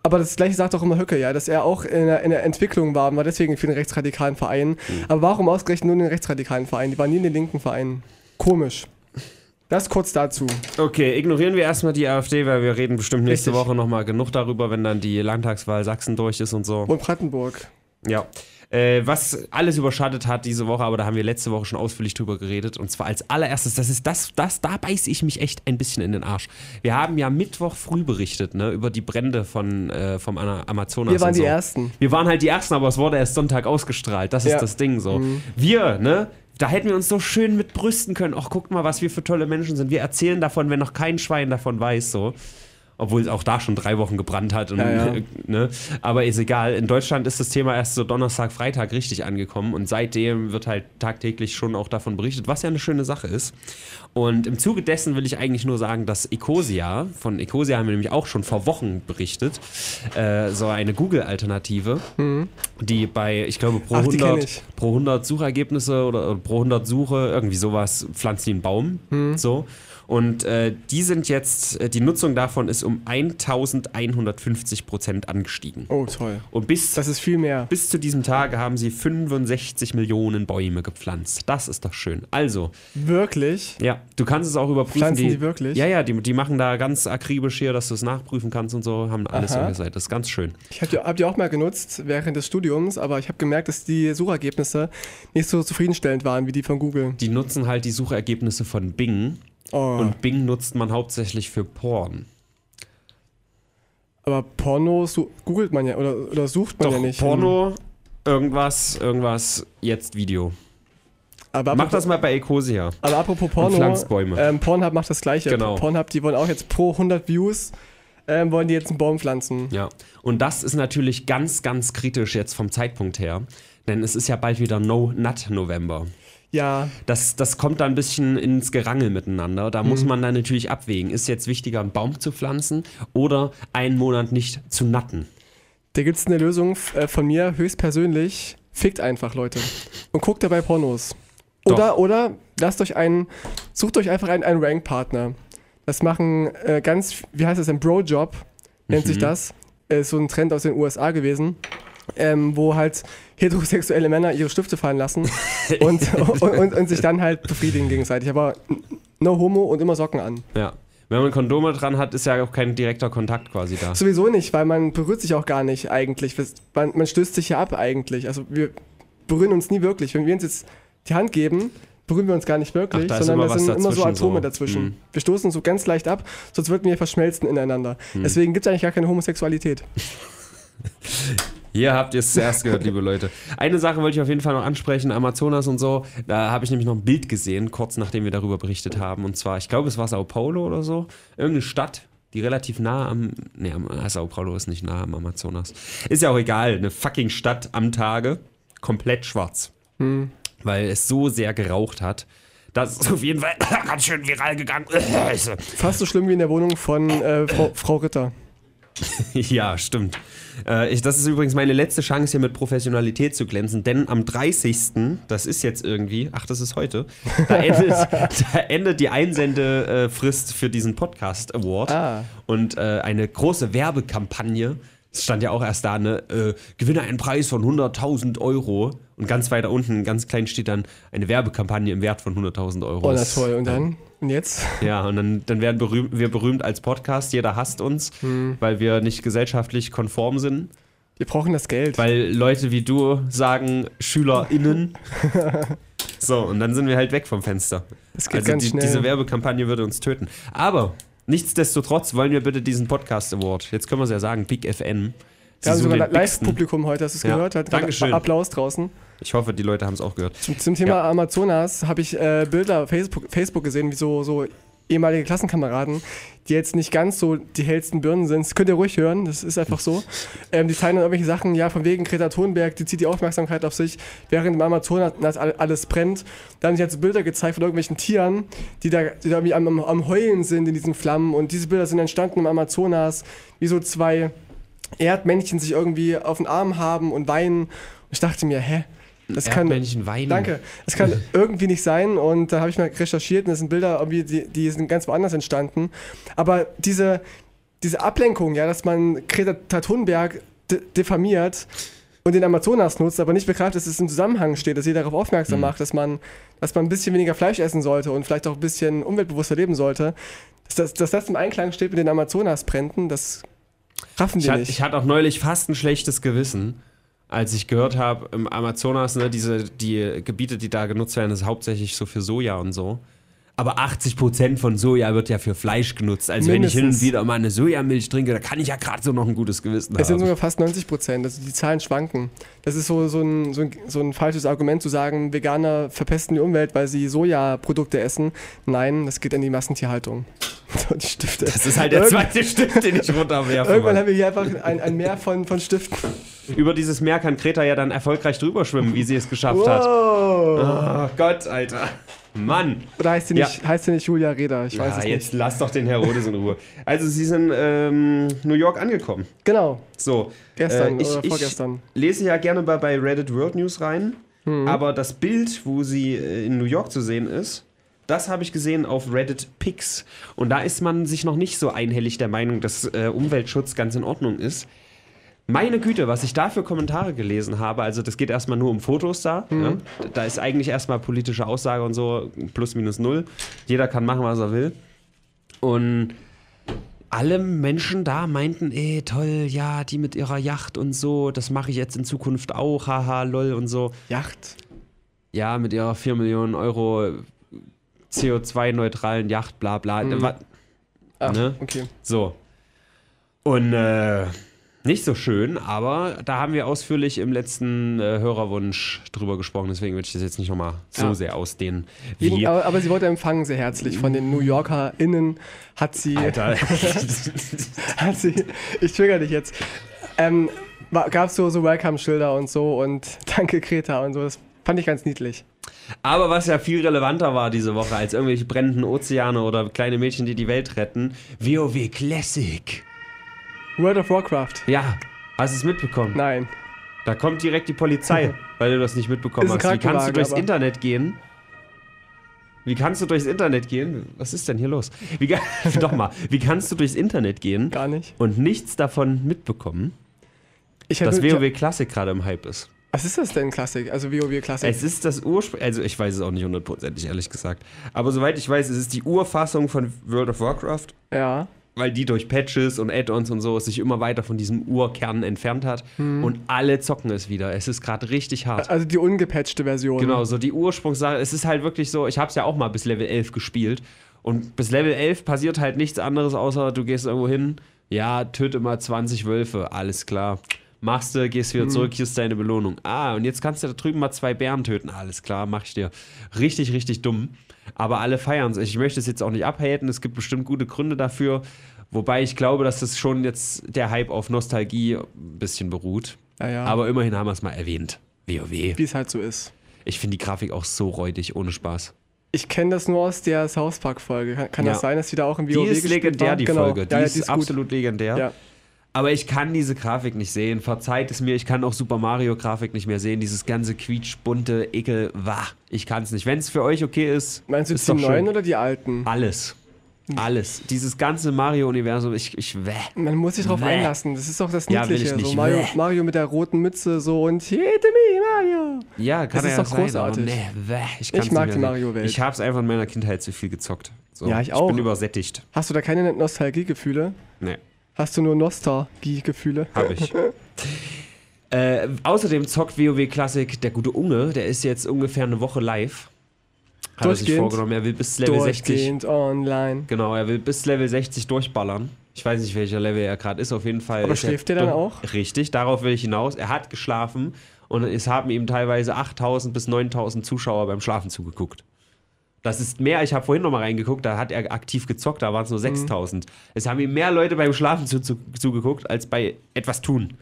Aber das gleiche sagt auch immer Höcke, ja, dass er auch in der, in der Entwicklung war und war deswegen für den rechtsradikalen Verein. Mhm. Aber warum ausgerechnet nur in den rechtsradikalen Verein? Die waren nie in den linken Verein. Komisch. Das kurz dazu. Okay, ignorieren wir erstmal die AfD, weil wir reden bestimmt nächste Richtig. Woche nochmal genug darüber, wenn dann die Landtagswahl Sachsen durch ist und so. Und Brandenburg. Ja. Äh, was alles überschattet hat diese Woche, aber da haben wir letzte Woche schon ausführlich drüber geredet. Und zwar als allererstes, das ist das, das, da beiße ich mich echt ein bisschen in den Arsch. Wir haben ja Mittwoch früh berichtet, ne, über die Brände von, äh, vom Amazonas. Wir waren und die so. Ersten. Wir waren halt die Ersten, aber es wurde erst Sonntag ausgestrahlt. Das ist Ja. das Ding so. Wir, ne? Da hätten wir uns so schön mit brüsten können. Ach, guckt mal, was wir für tolle Menschen sind. Wir erzählen davon, wenn noch kein Schwein davon weiß, so. Obwohl es auch da schon drei Wochen gebrannt hat. Und, Ja, ja. Ne? Aber ist egal. In Deutschland ist das Thema erst so Donnerstag, Freitag richtig angekommen. Und seitdem wird halt tagtäglich schon auch davon berichtet, was ja eine schöne Sache ist. Und im Zuge dessen will ich eigentlich nur sagen, dass Ecosia, von Ecosia haben wir nämlich auch schon vor Wochen berichtet, äh, so eine Google-Alternative, die bei, ich glaube, pro Ach, die kenn 100, ich. pro 100 Suchergebnisse oder, oder pro 100 Suche, irgendwie sowas, pflanzt die einen Baum. So. Und äh, die sind jetzt, äh, die Nutzung davon ist um 1150 Prozent angestiegen. Oh, toll. Und bis, Das ist viel mehr. bis zu diesem Tage haben sie 65 Millionen Bäume gepflanzt. Das ist doch schön. Also, Wirklich? ja, du kannst es auch überprüfen. Pflanzen die wirklich? Ja, ja, die, die machen da ganz akribisch hier, dass du es nachprüfen kannst und so, haben alles organisiert. Das ist ganz schön. Ich habe die, hab die auch mal genutzt während des Studiums, aber ich habe gemerkt, dass die Suchergebnisse nicht so zufriedenstellend waren wie die von Google. Die nutzen halt die Suchergebnisse von Bing. Oh, Und Bing nutzt man hauptsächlich für Porn. aber Porno su googelt man ja oder, oder sucht man Doch, ja nicht. Porno, irgendwas, irgendwas, jetzt Video. Aber Mach das mal bei Ecosia. aber apropos Porno. Ähm, Pornhub macht das gleiche. Genau. Pornhub, die wollen auch jetzt pro 100 Views, ähm, wollen die jetzt einen Baum pflanzen. Ja. Und das ist natürlich ganz, ganz kritisch jetzt vom Zeitpunkt her. Denn es ist ja bald wieder No-Nut-November. Ja, Das, das kommt da ein bisschen ins Gerangel miteinander. Da Mhm. muss man dann natürlich abwägen. Ist jetzt wichtiger, einen Baum zu pflanzen oder einen Monat nicht zu natten? da gibt es eine Lösung äh, von mir höchstpersönlich. Fickt einfach, Leute. Und guckt dabei Pornos. Doch. Oder, oder lasst euch einen, sucht euch einfach einen, einen Rank-Partner. Das machen äh, ganz, wie heißt das, ein Bro-Job, nennt Mhm. sich das. Äh, Ist so ein Trend aus den USA gewesen. Ähm, wo halt heterosexuelle Männer ihre Stifte fallen lassen und, und, und, und sich dann halt befriedigen gegenseitig. Aber no homo und immer Socken an. Ja. Wenn man Kondome dran hat, ist ja auch kein direkter Kontakt quasi da. Sowieso nicht, weil man berührt sich auch gar nicht eigentlich. Man, man stößt sich ja ab eigentlich. Also wir berühren uns nie wirklich. Wenn wir uns jetzt die Hand geben, berühren wir uns gar nicht wirklich, Ach, da sondern da sind immer so Atome so. dazwischen. Hm. Wir stoßen so ganz leicht ab, sonst würden wir verschmelzen ineinander. Hm. Deswegen gibt es eigentlich gar keine Homosexualität. Hier habt ihr es zuerst gehört, liebe Leute. Eine Sache wollte ich auf jeden Fall noch ansprechen, Amazonas und so. Da habe ich nämlich noch ein Bild gesehen, kurz nachdem wir darüber berichtet haben. Und zwar, ich glaube, es war Sao Paulo oder so. Irgendeine Stadt, die relativ nah am. Nee, ah, Sao Paulo ist nicht nah am Amazonas. Ist ja auch egal. Eine fucking Stadt am Tage, komplett schwarz. Weil es so sehr geraucht hat. Das ist auf jeden Fall ganz schön viral gegangen. Fast so schlimm wie in der Wohnung von äh, Frau, Frau Ritter. Ja, stimmt. Äh, ich, das ist übrigens meine letzte Chance, hier mit Professionalität zu glänzen, denn am 30. Das ist jetzt irgendwie, ach, das ist heute, da endet, da endet die Einsendefrist für diesen Podcast Award. Ah. Und äh, eine große Werbekampagne, es stand ja auch erst da, ne, äh, gewinne einen Preis von 100.000 Euro. Und ganz weiter unten, ganz klein steht dann eine Werbekampagne im Wert von 100.000 Euro. Oh, na Das- toll. Und dann? Und jetzt? ja, und dann, dann werden berühmt, wir berühmt als Podcast. Jeder hasst uns, Hm. weil wir nicht gesellschaftlich konform sind. Wir brauchen das Geld. Weil Leute wie du sagen SchülerInnen. so, und dann sind wir halt weg vom Fenster. Das geht Also ganz die, schnell. diese Werbekampagne würde uns töten. Aber Nichtsdestotrotz wollen wir bitte diesen Podcast Award, jetzt können wir es ja sagen, Big FN. Sie Wir haben suchen sogar. Live-Publikum heute, hast du es Ja. gehört? Hat Dankeschön. Applaus draußen. Ich hoffe, die Leute haben es auch gehört. Zum, zum Thema Amazonas habe ich äh, Bilder auf Facebook, Facebook gesehen, wie so, so ehemalige Klassenkameraden, die jetzt nicht ganz so die hellsten Birnen sind. Das könnt ihr ruhig hören, das ist einfach so. Ähm, die teilen dann irgendwelche Sachen, ja, von wegen Greta Thunberg, die zieht die Aufmerksamkeit auf sich, während im Amazonas all- alles brennt. Da haben sie jetzt Bilder gezeigt von irgendwelchen Tieren, die da, die da irgendwie am, am, am Heulen sind in diesen Flammen. Und diese Bilder sind entstanden im Amazonas, wie so zwei Erdmännchen sich irgendwie auf den Arm haben und weinen. Und ich dachte mir, hä? Das kann, Erdmännchen weinen. Danke. Das kann irgendwie nicht sein und da habe ich mal recherchiert und das sind Bilder, irgendwie, die, die sind ganz woanders entstanden. Aber diese, diese Ablenkung, ja, dass man Greta Thunberg diffamiert und den Amazonas nutzt, aber nicht begreift, dass es im Zusammenhang steht, dass sie darauf aufmerksam macht, dass man, dass man ein bisschen weniger Fleisch essen sollte und vielleicht auch ein bisschen umweltbewusster leben sollte. Dass das, dass das im Einklang steht mit den Amazonasbränden, das raffen Ich, die hat, nicht. ich hatte auch neulich fast ein schlechtes Gewissen, als ich gehört habe, im Amazonas, ne, diese, die Gebiete, die da genutzt werden, ist hauptsächlich so für Soja und so. Aber 80% von Soja wird ja für Fleisch genutzt. Also wenn ich hin und Mindestens. wieder mal eine Sojamilch trinke, da kann ich ja gerade so noch ein gutes Gewissen Es sind haben. sogar fast 90 Prozent, also die Zahlen schwanken. Das ist so, so, ein, so, ein, so ein falsches Argument zu sagen, Veganer verpesten die Umwelt, weil sie Sojaprodukte essen. Nein, das geht in die Massentierhaltung. Die Stifte. Das ist halt der Irgend- zweite Stift, den ich runterwerfe. Irgendwann Mann. haben wir hier einfach ein, ein Meer von, von Stiften. Über dieses Meer kann Greta ja dann erfolgreich drüber schwimmen, wie sie es geschafft hat. Wow. Oh Gott, Alter. Mann. Oder heißt sie nicht, heißt sie nicht Julia Reda? Ich weiß Ja, es jetzt nicht. lass doch den Herodes in Ruhe. Also, sie sind ähm, New York angekommen. Genau, So. gestern äh, ich, oder ich vorgestern. lese ja gerne bei, bei Reddit World News rein, Mhm. aber das Bild, wo sie äh, in New York zu sehen ist, das habe ich gesehen auf Reddit Pics. Und da ist man sich noch nicht so einhellig der Meinung, dass äh, Umweltschutz ganz in Ordnung ist. Meine Güte, was ich da für Kommentare gelesen habe, also das geht erstmal nur um Fotos da. Mhm. Ja? Da ist eigentlich erstmal politische Aussage und so plus minus null. Jeder kann machen, was er will. Und alle Menschen da meinten, ey, toll, ja, die mit ihrer Yacht und so, das mache ich jetzt in Zukunft auch, haha, lol und so. Yacht. Ja, mit ihrer 4 Millionen Euro CO2-neutralen Yacht, bla bla. Mhm. Wa- Ah, Ne? okay. So. Und äh, nicht so schön, aber da haben wir ausführlich im letzten äh, Hörerwunsch drüber gesprochen, deswegen würde ich das jetzt nicht nochmal so Ja. sehr ausdehnen. Wie, aber, aber sie wurde empfangen sehr herzlich. Von den New YorkerInnen hat sie, Alter. hat sie, ich trigger dich jetzt, ähm, gab es so, so Welcome-Schilder und so und Danke Greta und so. Das fand ich ganz niedlich. Aber was ja viel relevanter war diese Woche als irgendwelche brennenden Ozeane oder kleine Mädchen, die die Welt retten, WoW Classic. World of Warcraft. Ja, hast du es mitbekommen? Nein. Da kommt direkt die Polizei, weil du das nicht mitbekommen hast. Wie kannst du durchs aber- Internet gehen? Wie kannst du durchs Internet gehen? Was ist denn hier los? Wie, doch mal, wie kannst du durchs Internet gehen Gar nicht. und nichts davon mitbekommen, Ich dass WoW Classic gerade im Hype ist? Was ist das denn, Klassik? Also WoW Klassik. Es ist das Ursprung, also ich weiß es auch nicht hundertprozentig, ehrlich gesagt. Aber soweit ich weiß, es ist die Urfassung von World of Warcraft, ja. Weil die durch Patches und Add-ons und so sich immer weiter von diesem Urkern entfernt hat. Und alle zocken es wieder. Es ist gerade richtig hart. Also die ungepatchte Version. Genau, so die Ursprungssache. Es ist halt wirklich so, ich habe es ja auch mal bis Level 11 gespielt. Und bis Level 11 passiert halt nichts anderes, außer du gehst irgendwo hin, ja, töte mal 20 Wölfe, alles klar. Machst du, gehst wieder zurück, hier ist deine Belohnung. Ah, und jetzt kannst du da drüben mal zwei Bären töten, alles klar, mach ich dir. Richtig, richtig dumm. Aber alle feiern es. Ich möchte es jetzt auch nicht abhaten, es gibt bestimmt gute Gründe dafür. Wobei ich glaube, dass das schon jetzt der Hype auf Nostalgie ein bisschen beruht. Ja, ja. Aber immerhin haben wir es mal erwähnt. WoW. Wie es halt so ist. Ich finde die Grafik auch so räudig, ohne Spaß. Ich kenne das nur aus der South Park-Folge. Kann, kann Ja. das sein, dass die da auch im WoW Die ist legendär, war? die genau. Folge. Die, ja, ja, ist, gut. absolut legendär. Ja. Aber ich kann diese Grafik nicht sehen. Verzeiht es mir, ich kann auch Super Mario Grafik nicht mehr sehen. Dieses ganze quietschbunte Ekel, wah, ich kann es nicht. Wenn es für euch okay ist, Meinst du ist die doch neuen oder die alten? Alles. Alles. Dieses ganze Mario-Universum, ich, ich wäh. Man muss sich drauf Bäh. einlassen. Das ist doch das Ja, Niedliche. ich nicht. So Mario. Mario mit der roten Mütze so und Hit me, Mario. Ja, kann Das ist ja doch sein, großartig. Nee, wäh, ich, Ich mag die Mario-Welt. Ich habe es einfach in meiner Kindheit zu viel gezockt. So. Ja, ich Ich auch. bin übersättigt. Hast du da keine Nostalgiegefühle? Nee. Hast du nur Nostalgiegefühle? Habe ich. äh, außerdem zockt WoW Classic der gute Unge, der ist jetzt ungefähr eine Woche live. Hat er sich vorgenommen. Er will bis Level 60. Durchgehend online. Genau, er will bis Level 60 durchballern. Ich weiß nicht, welcher Level er gerade ist. Auf jeden Fall. Aber schläft er der dann auch? Richtig, darauf will ich hinaus. Er hat geschlafen und es haben ihm teilweise 8000 bis 9000 Zuschauer beim Schlafen zugeguckt. Das ist mehr, ich habe vorhin noch mal reingeguckt, da hat er aktiv gezockt, da waren es Mhm. nur 6000. Es haben ihm mehr Leute beim Schlafen zu, zu, zugeguckt, als bei etwas tun.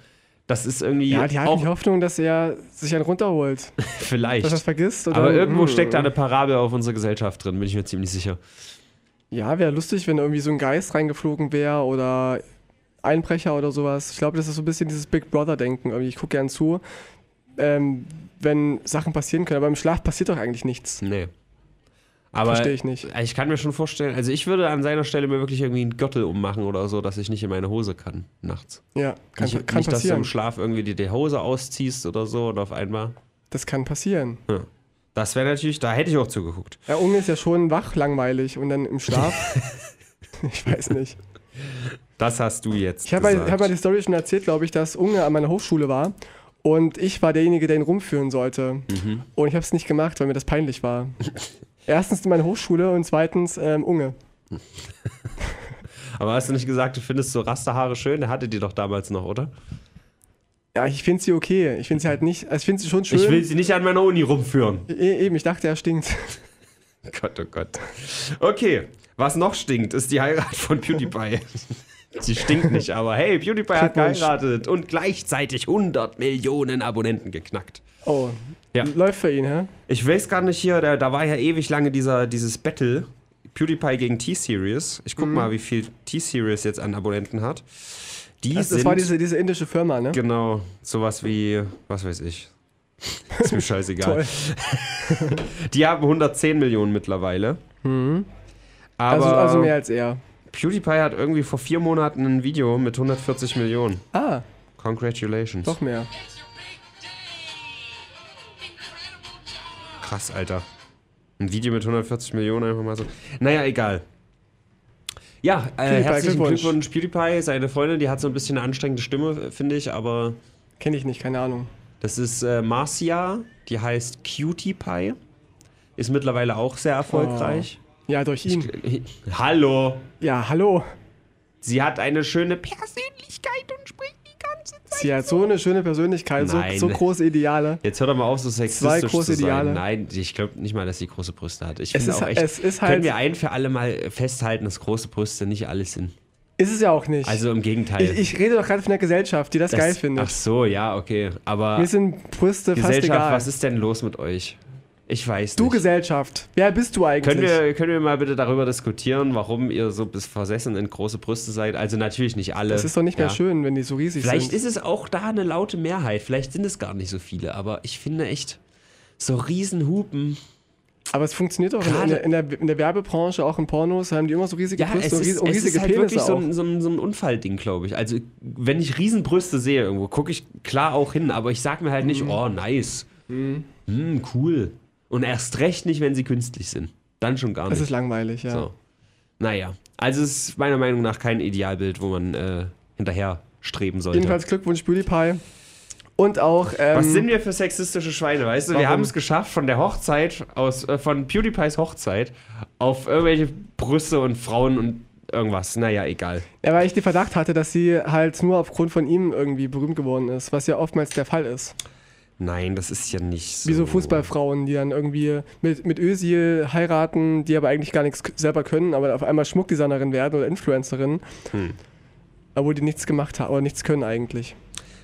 Das ist irgendwie Ja, die auch die Hoffnung, dass er sich einen runterholt. vielleicht. Dass er es vergisst. Aber irgendwo Hm. steckt da eine Parabel auf unsere Gesellschaft drin, bin ich mir ziemlich sicher. Ja, wäre lustig, wenn irgendwie so ein Geist reingeflogen wäre oder Einbrecher oder sowas. Ich glaube, das ist so ein bisschen dieses Big Brother-Denken. Ich gucke gern zu, ähm, wenn Sachen passieren können. Aber im Schlaf passiert doch eigentlich nichts. Nee. Aber Verstehe ich nicht. ich kann mir schon vorstellen, also ich würde an seiner Stelle mir wirklich irgendwie einen Gürtel ummachen oder so, dass ich nicht in meine Hose kann nachts. Ja, kann, nicht, kann nicht dass du passieren. im Schlaf irgendwie die, die Hose ausziehst oder so und auf einmal. Das kann passieren. Ja. Das wäre natürlich, da hätte ich auch zugeguckt. Ja, Unge ist ja schon wach langweilig und dann im Schlaf. ich weiß nicht. Das hast du jetzt. Ich habe mal, hab mal die Story schon erzählt, glaube ich, dass Unge an meiner Hochschule war und ich war derjenige, der ihn rumführen sollte. Mhm. Und ich habe es nicht gemacht, weil mir das peinlich war. Erstens meine Hochschule und zweitens ähm, Unge. Aber hast du nicht gesagt, du findest so Rasterhaare schön? Der hatte die doch damals noch, oder? Ja, ich finde sie okay. Ich finde sie halt nicht. Also ich finde sie schon schön. Ich will sie nicht an meiner Uni rumführen. E eben, ich dachte, er stinkt. Gott, oh Gott. Okay, was noch stinkt, ist die Heirat von PewDiePie. Sie stinkt nicht, aber hey, PewDiePie hat geheiratet und gleichzeitig 100 Millionen Abonnenten geknackt. Oh, Ja. läuft für ihn, hä? Ich weiß gar nicht hier, da, da war ja ewig lange dieser, dieses Battle. PewDiePie gegen T-Series. Ich guck Mhm. mal, wie viel T-Series jetzt an Abonnenten hat. Die Das, sind das war diese, diese indische Firma, ne? genau sowas wie, was weiß ich. Ist mir scheißegal. Die haben 110 Millionen mittlerweile. Aber Mhm. Also, also mehr als er. PewDiePie hat irgendwie vor vier Monaten ein Video mit 140 Millionen. Ah, Congratulations. doch mehr. Krass, Alter. Ein Video mit 140 Millionen einfach mal so. Naja, egal. Ja, äh, herzlichen Glückwunsch. Glückwunsch. PewDiePie, seine Freundin, die hat so ein bisschen eine anstrengende Stimme, finde ich, aber Kenne ich nicht, keine Ahnung. das ist äh, Marcia, die heißt Cutie Pie. Ist mittlerweile auch sehr erfolgreich. Ja, durch ihn. Hallo. Ja, hallo. Sie hat eine schöne Persönlichkeit und spricht. Sie hat so eine schöne Persönlichkeit, so, so große Ideale. Jetzt hör doch mal auf, so sexistisch Zwei große zu sein. Ideale. Nein, ich glaube nicht mal, dass sie große Brüste hat. Ich Es finde ist, auch echt, es ist können halt. wir ein für alle mal festhalten, dass große Brüste nicht alles sind. Ist es ja auch nicht. Also im Gegenteil. ich, ich rede doch gerade von der Gesellschaft, die das, geil findet. Ach so, ja, okay. Aber Mir sind Brüste fast Gesellschaft, egal. was ist denn los mit euch? Ich weiß du nicht. Gesellschaft, wer bist du eigentlich? können wir, können wir mal bitte darüber diskutieren, warum ihr so bis versessen in große Brüste seid? Also natürlich nicht alle. das ist doch nicht mehr ja. schön, wenn die so riesig Vielleicht sind. ist es auch da eine laute Mehrheit. Vielleicht sind es gar nicht so viele. Aber ich finde echt, so Riesenhupen. Aber es funktioniert auch in, in, Gerade- der, in, der, in der Werbebranche, auch in Pornos, haben die immer so riesige Ja, Brüste es und, ist, ries- und es riesige ist halt Penisse wirklich so ein, so, ein, so ein Unfallding, glaube ich. Also, wenn ich Riesenbrüste sehe irgendwo, gucke ich klar auch hin, aber ich sage mir halt Mhm. nicht, oh, nice. Hm, cool. Und erst recht nicht, wenn sie künstlich sind. Dann schon gar Das nicht. ist langweilig, ja. So. Naja, also es ist meiner Meinung nach kein Idealbild, wo man äh, hinterher streben sollte. Jedenfalls Glückwunsch, PewDiePie. Und auch. Ähm, Was sind wir für sexistische Schweine, weißt du? Wir warum? haben es geschafft, von der Hochzeit, aus, äh, von PewDiePies Hochzeit, auf irgendwelche Brüste und Frauen und irgendwas. Naja, egal. Ja, weil ich den Verdacht hatte, dass sie halt nur aufgrund von ihm irgendwie berühmt geworden ist, was ja oftmals der Fall ist. Nein, das ist ja nicht so. Wie so Fußballfrauen, die dann irgendwie mit, mit Özil heiraten, die aber eigentlich gar nichts selber können, aber auf einmal Schmuckdesignerin werden oder Influencerin. Hm. Obwohl die nichts gemacht haben oder nichts können eigentlich.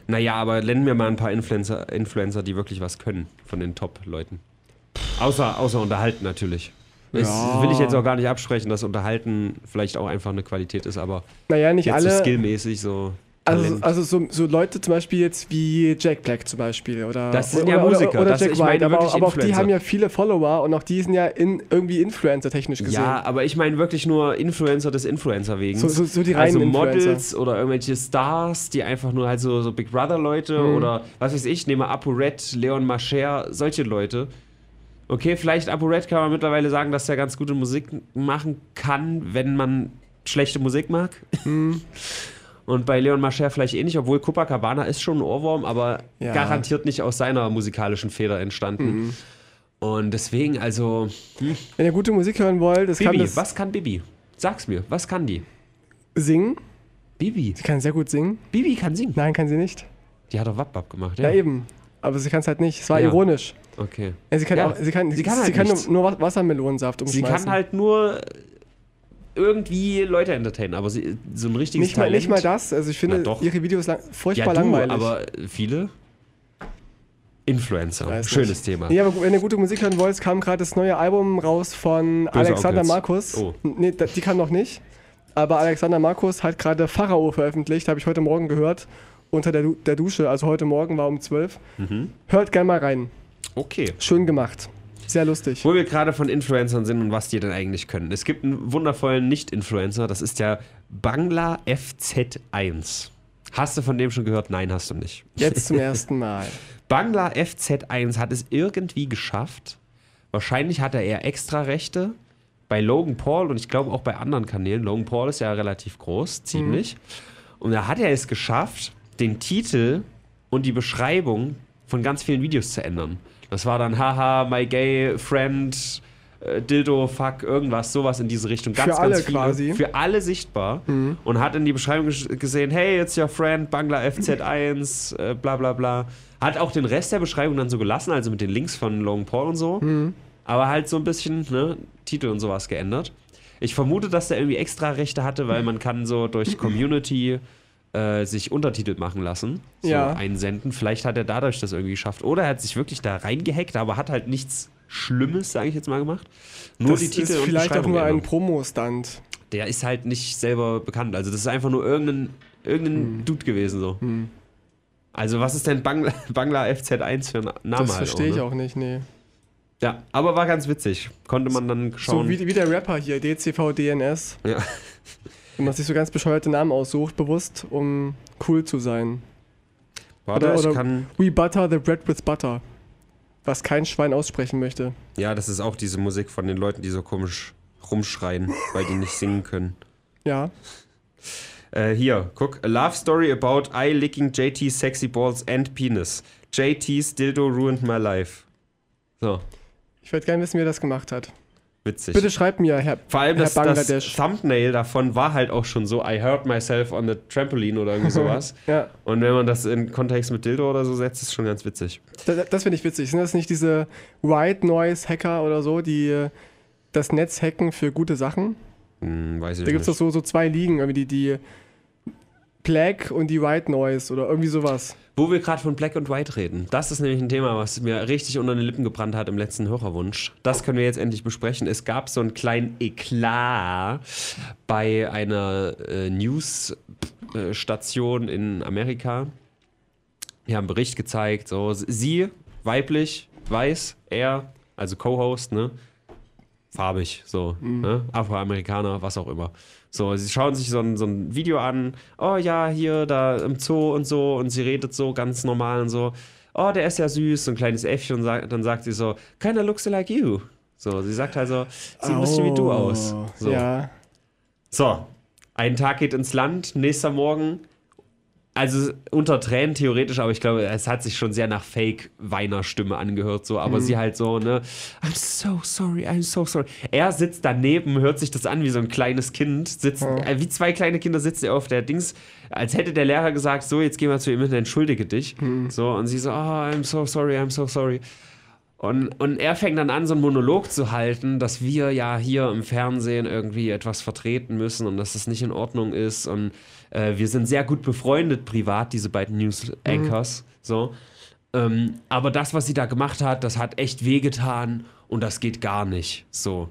Naja, aber nennen mir mal ein paar Influencer, Influencer, die wirklich was können von den Top-Leuten. Außer, außer Unterhalten natürlich. Das Ja. will ich jetzt auch gar nicht absprechen, dass Unterhalten vielleicht auch einfach eine Qualität ist, aber Naja, nicht jetzt so alle. skillmäßig so. Also, also so, so Leute zum Beispiel jetzt wie Jack Black zum Beispiel oder Das sind oder, ja oder- Musiker, oder das- Jack ich meine White, aber, aber auch die haben ja viele Follower und auch die sind ja in, irgendwie Influencer technisch gesehen. Ja, aber ich meine wirklich nur Influencer des Influencer wegen. So- so- so die also reinen Models Influencer. oder irgendwelche Stars, die einfach nur halt so, so Big Brother Leute Mhm. oder was weiß ich, nehme ApoRed, Leon Mascher, solche Leute. Okay, vielleicht ApoRed kann man mittlerweile sagen, dass er ganz gute Musik machen kann, wenn man schlechte Musik mag. Mhm. Und bei Leon Mascher vielleicht ähnlich, obwohl Copacabana ist schon ein Ohrwurm, aber Ja. garantiert nicht aus seiner musikalischen Feder entstanden. Mhm. Und deswegen, also, Wenn ihr gute Musik hören wollt, das kann Bibi, das was kann Bibi? Sag's mir, was kann die? singen. Bibi. Sie kann sehr gut singen. Bibi kann singen. Nein, kann sie nicht. Die hat doch Wappab gemacht, Ja, ja. eben. Aber sie kann es halt nicht. Es war Ja. ironisch. Okay. Ja, sie kann, Ja, auch, sie kann, sie sie kann kann, halt sie kann nur, Wassermelonensaft Sie umschmeißen. kann halt nur irgendwie Leute entertainen, aber sie, so ein richtiges nicht mal, Talent. nicht mal das. Also ich finde ihre Videos lang, ja, furchtbar du, langweilig. aber viele Influencer. Schönes nicht. Thema. Nee, aber wenn ihr gute Musik hören wollt, es kam gerade das neue Album raus von Alexander Onkels. Markus. Oh. Nee, die kam noch nicht. Aber Alexander Markus hat gerade Pharao veröffentlicht, habe ich heute Morgen gehört. Unter der, Du- der Dusche, also heute Morgen war um 12. Mhm. Hört gerne mal rein. Okay. Schön gemacht. Sehr lustig. Wo wir gerade von Influencern sind und was die denn eigentlich können. Es gibt einen wundervollen Nicht-Influencer, das ist der Bangla FZ1. Hast du von dem schon gehört? Nein, hast du nicht. Jetzt zum ersten Mal. Bangla FZ1 hat es irgendwie geschafft. Wahrscheinlich hat er eher extra Rechte bei Logan Paul und ich glaube auch bei anderen Kanälen. Logan Paul ist ja relativ groß, ziemlich. Und da hat er es geschafft, den Titel und die Beschreibung von ganz vielen Videos zu ändern. Das war dann haha, my gay friend, äh, Dildo, fuck, irgendwas, sowas in diese Richtung. Ganz, Für alle ganz viele. quasi. Für alle sichtbar. Und hat in die Beschreibung gesehen, hey, it's your friend, Bangla FZ1, äh, bla bla bla. Hat auch den Rest der Beschreibung dann so gelassen, also mit den Links von Logan Paul und so. Aber halt so ein bisschen, ne, Titel und sowas geändert. Ich vermute, dass der irgendwie extra Rechte hatte, weil man kann so durch Community äh, sich Untertitel machen lassen, so Ja. einsenden. Vielleicht hat er dadurch das irgendwie geschafft. Oder er hat sich wirklich da reingehackt, aber hat halt nichts Schlimmes, sage ich jetzt mal, gemacht. Nur das die Titel ist und vielleicht auch nur ein. Promo-Stunt. Der ist halt nicht selber bekannt. Also das ist einfach nur irgendein, irgendein Hm. Dude gewesen so. Also was ist denn Bangla, Bangla FZ1 für ein Name? Das halt verstehe ich ne? auch nicht, nee. Ja, aber war ganz witzig. Konnte man dann schauen. So wie, wie der Rapper hier, DCV DNS. ja. Wenn man sich so ganz bescheuerte Namen aussucht, bewusst, um cool zu sein. Warte, Oder- ich oder- kann. We butter the bread with butter. Was kein Schwein aussprechen möchte. Ja, das ist auch diese Musik von den Leuten, die so komisch rumschreien, weil die nicht singen können. Ja. Äh, hier, guck. A love story about eye licking JT's sexy balls and penis. JT's dildo ruined my life. So, Ich würde gerne wissen, wer das gemacht hat. Witzig. Bitte schreibt mir, Herr, Vor allem Herr das, das. Thumbnail davon war halt auch schon so, I hurt myself on the trampoline oder irgendwie sowas. Ja, Und wenn man das in Kontext mit Dildo oder so setzt, ist schon ganz witzig. das, das finde ich witzig. Sind das nicht diese White Noise Hacker oder so, die äh, das Netz hacken für gute Sachen? Hm, weiß ich Da gibt es nicht. doch so, so zwei Ligen, irgendwie die, die Black und die White Noise oder irgendwie sowas. Wo wir gerade von Black und White reden, das ist nämlich ein Thema, was mir richtig unter den Lippen gebrannt hat im letzten Hörerwunsch. Das können wir jetzt endlich besprechen. Es gab so einen kleinen Eklat bei einer äh, News-Station in Amerika. Die haben einen Bericht gezeigt, so sie, weiblich, weiß, er, also Co-Host, ne? Farbig, so, ne? Afroamerikaner, was auch immer. So, sie schauen sich so ein, so ein Video an, oh ja, hier, da im Zoo und so, und sie redet so ganz normal und so, oh, der ist ja süß, so ein kleines Äffchen, und sagt, dann sagt sie so, kinda looks like you. So, sie sagt halt so, sieht ein bisschen wie du aus. So. Oh, Ja. So, ein Tag geht ins Land, nächster Morgen. Also unter Tränen theoretisch, aber ich glaube, es hat sich schon sehr nach Fake-Weiner-Stimme angehört, so, aber sie halt so, ne, I'm so sorry, I'm so sorry. Er sitzt daneben, hört sich das an wie so ein kleines Kind, sitzt, äh, wie zwei kleine Kinder sitzt er auf der Dings, als hätte der Lehrer gesagt, so, jetzt geh mal zu ihm hin, entschuldige dich. So, und sie so, oh, I'm so sorry, I'm so sorry. Und, und er fängt dann an, so einen Monolog zu halten, dass wir ja hier im Fernsehen irgendwie etwas vertreten müssen und dass das nicht in Ordnung ist. Und äh, wir sind sehr gut befreundet privat, diese beiden News-Anchors. So. Ähm, aber das, was sie da gemacht hat, das hat echt wehgetan und das geht gar nicht. So.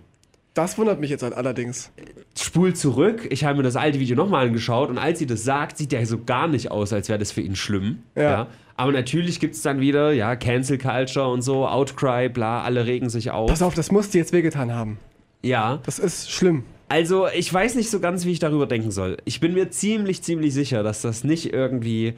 Das wundert mich jetzt halt allerdings. Spul zurück, ich habe mir das alte Video nochmal angeschaut und als sie das sagt, sieht der so gar nicht aus, als wäre das für ihn schlimm. Ja. Aber natürlich gibt es dann wieder, ja, Cancel Culture und so, Outcry, bla, alle regen sich auf. Pass auf, das muss dir jetzt wehgetan haben. Ja, Das ist schlimm. Also ich weiß nicht so ganz, wie ich darüber denken soll. Ich bin mir ziemlich, ziemlich sicher, dass das nicht irgendwie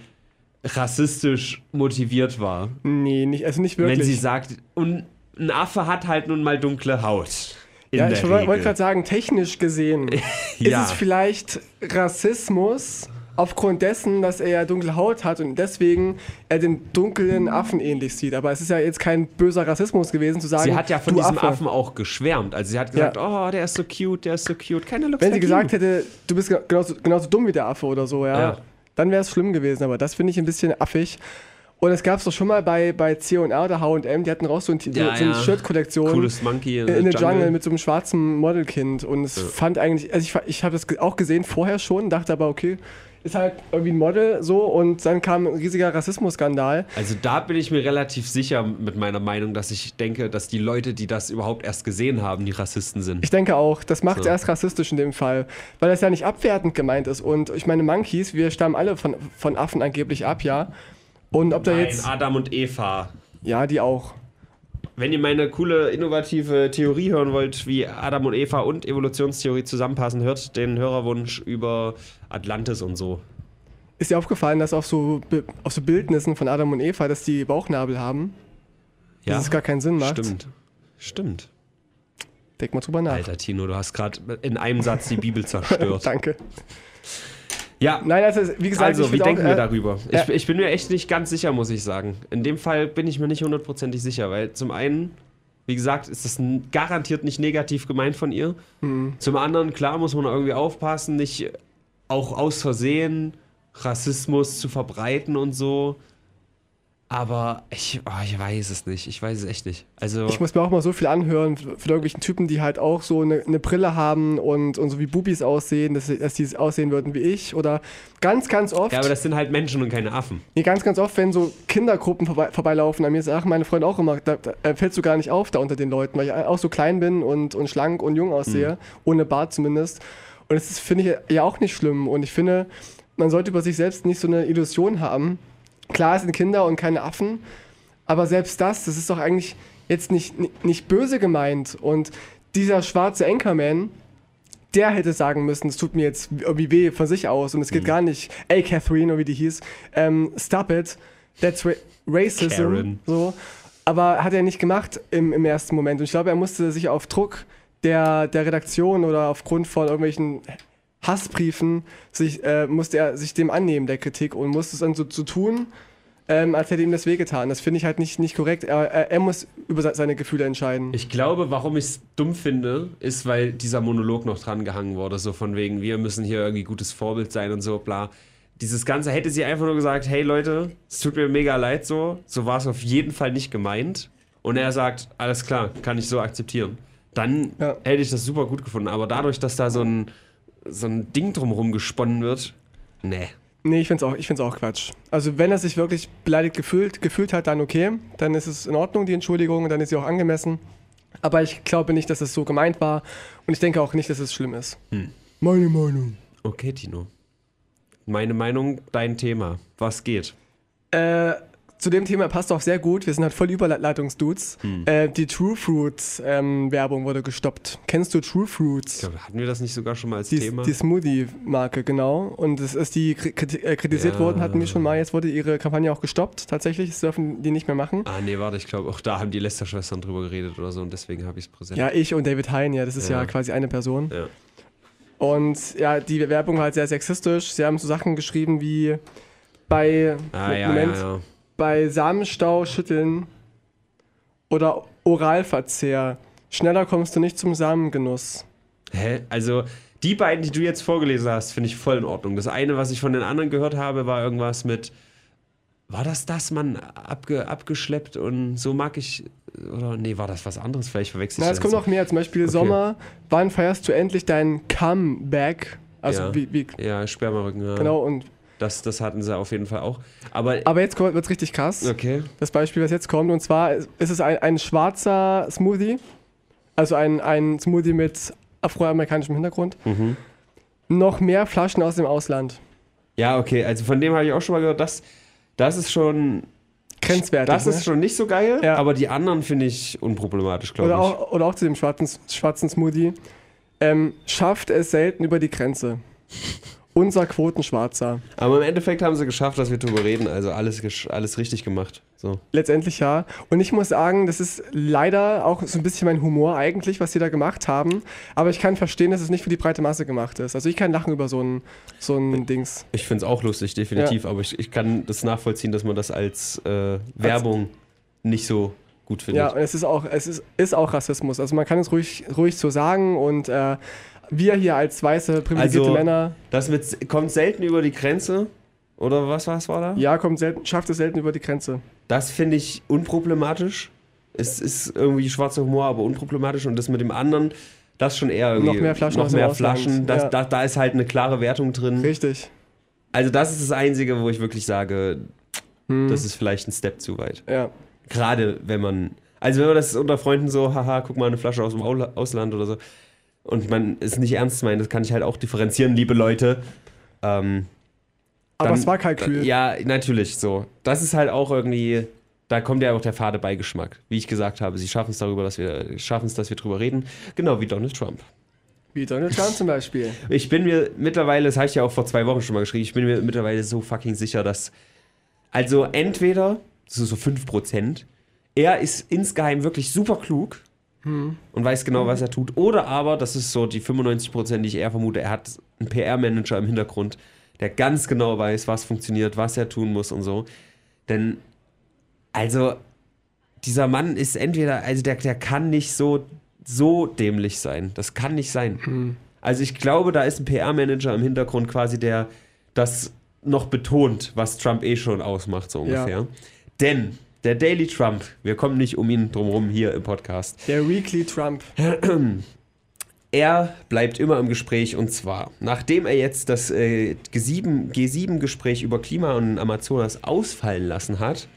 rassistisch motiviert war. Nee, nicht, also nicht wirklich. Wenn sie sagt, und ein Affe hat halt nun mal dunkle Haut. Ja, ich wollte gerade sagen, technisch gesehen Ja. ist es vielleicht Rassismus, aufgrund dessen, dass er ja dunkle Haut hat und deswegen er den dunklen Affen ähnlich sieht. Aber es ist ja jetzt kein böser Rassismus gewesen, zu sagen, Sie hat ja von diesem Affe. Affen auch geschwärmt. Also sie hat gesagt, Ja. oh, der ist so cute, der ist so cute. Keiner looks Wenn sie gesagt you. hätte, du bist ge- genauso, genauso dumm wie der Affe oder so, ja, Ja. dann wäre es schlimm gewesen. Aber das finde ich ein bisschen affig. Und es gab es doch schon mal bei, bei C&R oder H&M, die hatten raus so, ein, Ja, so eine ja. Shirt-Kollektion. Cooles Monkey in, in the Jungle. mit so einem schwarzen Modelkind und es fand eigentlich, also ich, ich habe das auch gesehen vorher schon, dachte aber, okay, ist halt irgendwie ein Model so und dann kam ein riesiger Rassismusskandal. Also da bin ich mir relativ sicher mit meiner Meinung, dass ich denke, dass die Leute, die das überhaupt erst gesehen haben, die Rassisten sind. Ich denke auch, das macht es So. erst rassistisch in dem Fall, weil das ja nicht abwertend gemeint ist und ich meine, Monkeys, wir stammen alle von, von Affen angeblich ab, ja. Und ob da Nein, jetzt, Adam und Eva. ja, die auch. Wenn ihr meine coole, innovative Theorie hören wollt, wie Adam und Eva und Evolutionstheorie zusammenpassen, hört den Hörerwunsch über Atlantis und so. Ist dir aufgefallen, dass auf so, auf so Bildnissen von Adam und Eva, dass die Bauchnabel haben? Ja, Dass es gar keinen Sinn macht. stimmt. Stimmt. Denk mal drüber nach. Alter Tino, du hast gerade in einem Satz die Bibel zerstört. Danke. ja, Nein, also wie gesagt, also, ich wie denken auch, wir äh, darüber? Ich, äh, ich bin mir echt nicht ganz sicher, muss ich sagen. In dem Fall bin ich mir nicht hundertprozentig sicher, weil zum einen, wie gesagt, ist das garantiert nicht negativ gemeint von ihr. Mhm. Zum anderen, klar, muss man irgendwie aufpassen, nicht auch aus Versehen Rassismus zu verbreiten und so. Aber ich, oh, ich weiß es nicht. Ich weiß es echt nicht. Also, Ich muss mir auch mal so viel anhören von irgendwelchen Typen, die halt auch so eine, eine Brille haben und, und so wie Bubis aussehen, dass, sie- dass die aussehen würden wie ich. Oder ganz, ganz oft, ja, aber das sind halt Menschen und keine Affen. nee, ganz, ganz oft, wenn so Kindergruppen vorbei, vorbeilaufen, an mir sagen meine Freunde auch immer, da, da äh, fällst du gar nicht auf da unter den Leuten, weil ich auch so klein bin und, und schlank und jung aussehe, ohne Bart zumindest. Und das ist, finde ich, ja auch nicht schlimm. Und ich finde, man sollte über sich selbst nicht so eine Illusion haben. Klar, es sind Kinder und keine Affen, aber selbst das, das ist doch eigentlich jetzt nicht, nicht, nicht böse gemeint. Und dieser schwarze Anchorman, der hätte sagen müssen, es tut mir jetzt irgendwie weh von sich aus und es Mhm. geht gar nicht. Ey, Catherine, oder wie die hieß, ähm, stop it, that's ra racism. Karen. So. Aber hat er nicht gemacht im, im ersten Moment. Und ich glaube, er musste sich auf Druck der, der Redaktion oder aufgrund von irgendwelchen Hassbriefen sich, äh, musste er sich dem annehmen, der Kritik, und musste es dann so, so tun, ähm, als hätte ihm das wehgetan. Das finde ich halt nicht, nicht korrekt. Er, er, er muss über se- seine Gefühle entscheiden. Ich glaube, warum ich es dumm finde, ist, weil dieser Monolog noch dran gehangen wurde, so von wegen, wir müssen hier irgendwie gutes Vorbild sein und so, bla. Dieses Ganze hätte sie einfach nur gesagt, hey Leute, es tut mir mega leid so, so war es auf jeden Fall nicht gemeint. Und er sagt, alles klar, kann ich so akzeptieren. Dann Ja. hätte ich das super gut gefunden. Aber dadurch, dass da so ein, so ein Ding drumherum gesponnen wird, nee. Nee, ich finde es auch, ich find's auch Quatsch. Also wenn er sich wirklich beleidigt gefühlt, gefühlt hat, dann okay. Dann ist es in Ordnung, die Entschuldigung, dann ist sie auch angemessen. Aber ich glaube nicht, dass es so gemeint war. Und ich denke auch nicht, dass es schlimm ist. Meine Meinung. Okay, Tino. Meine Meinung, dein Thema. Was geht? Äh, zu dem Thema passt auch sehr gut. Wir sind halt voll Überleitungsdudes. Hm. Äh, die True Fruits ähm, Werbung wurde gestoppt. Kennst du True Ich Fruits? glaube, hatten wir das nicht sogar schon mal als Die, Thema? die Smoothie-Marke, genau. Und es ist die äh, kritisiert Ja. worden, hatten wir schon mal. Jetzt wurde ihre Kampagne auch gestoppt. Tatsächlich, das dürfen die nicht mehr machen. Ah, nee, warte, ich glaube, auch da haben die Lester-Schwestern drüber geredet oder so und deswegen habe ich es präsent. Ja, ich und David Hein, ja, das ist ja, Ja. quasi eine Person. Ja. Und ja, die Werbung war halt sehr sexistisch. Sie haben so Sachen geschrieben wie bei, Ah, ja, Moment, ja, ja. Bei Samenstau schütteln oder Oralverzehr. Schneller kommst du nicht zum Samengenuss. Hä? Also, die beiden, die du jetzt vorgelesen hast, finde ich voll in Ordnung. Das eine, was ich von den anderen gehört habe, war irgendwas mit. War das das, man abge, abgeschleppt und so mag ich. Oder nee, war das was anderes? Vielleicht verwechsel ich Na, es kommt noch mehr. Zum Beispiel Okay. Sommer. Wann feierst du endlich dein Comeback? Also Ja. wie, wie, Ja, Spermarücken, ja. genau. Und, Das, das hatten sie auf jeden Fall auch. Aber. aber jetzt wird es richtig krass. Okay. das Beispiel, was jetzt kommt. Und zwar ist es ein, ein schwarzer Smoothie. Also ein, ein Smoothie mit afroamerikanischem Hintergrund. Mhm. Noch mehr Flaschen aus dem Ausland. Ja, okay. Also von dem habe ich auch schon mal gehört, das, das ist schon. Grenzwertig. Das ne? ist schon nicht so geil, Ja. aber die anderen finde ich unproblematisch, glaube ich. auch, oder auch zu dem schwarzen, schwarzen Smoothie. Ähm, schafft es selten über die Grenze. Unser Quotenschwarzer. Aber im Endeffekt haben sie geschafft, dass wir drüber reden. Also alles, alles richtig gemacht. So. Letztendlich ja. Und ich muss sagen, das ist leider auch so ein bisschen mein Humor eigentlich, was sie da gemacht haben. Aber ich kann verstehen, dass es nicht für die breite Masse gemacht ist. Also ich kann lachen über so ein, so ein Dings. Ich finde es auch lustig, definitiv. Aber ich, ich kann das nachvollziehen, dass man das als äh, Werbung nicht so gut findet. Ja, und es ist auch, es ist, ist auch Rassismus. Also man kann es ruhig, ruhig so sagen und äh, wir hier als weiße, privilegierte Also- Männer, Das mit, kommt selten über die Grenze. Oder was, was war da? ja, kommt selten, schafft es selten über die Grenze. Das finde ich unproblematisch. Es ist irgendwie schwarzer Humor, aber unproblematisch. Und das mit dem anderen, das schon eher irgendwie. Noch mehr Flaschen Noch mehr. Flaschen. Das, Ja. da, da ist halt eine klare Wertung drin. Richtig. Also, das ist das Einzige, wo ich wirklich sage, Hm. das ist vielleicht ein Step zu weit. Ja. Gerade wenn man. Also, wenn man das unter Freunden so, haha, guck mal, eine Flasche aus dem Ausland oder so. Und man es nicht ernst meint, das kann ich halt auch differenzieren, liebe Leute. Ähm, Aber Dann- es war Kalkül. Ja, natürlich so. Das ist halt auch irgendwie, da kommt ja auch der fade Beigeschmack. Wie ich gesagt habe, sie schaffen es darüber, dass wir schaffen es, dass wir drüber reden. Genau wie Donald Trump. Wie Donald Trump zum Beispiel. Ich bin mir mittlerweile, das habe ich ja auch vor zwei Wochen schon mal geschrieben, ich bin mir mittlerweile so fucking sicher, dass also entweder, das ist so 5%, er ist insgeheim wirklich super klug und weiß genau, was er tut. Oder aber, das ist so die 95%, die ich eher vermute, er hat einen PR-Manager im Hintergrund, der ganz genau weiß, was funktioniert, was er tun muss und so. Denn, also, dieser Mann ist entweder, also der, der kann nicht so, so dämlich sein. Das kann nicht sein. Also ich glaube, da ist ein PR-Manager im Hintergrund quasi, der das noch betont, was Trump eh schon ausmacht, so Ja. ungefähr. Denn der Daily Trump, wir kommen nicht um ihn drumherum hier im Podcast, Der Weekly Trump. er bleibt immer im Gespräch und zwar, nachdem er jetzt das äh, G7 G7-Gespräch über Klima und Amazonas ausfallen lassen hat,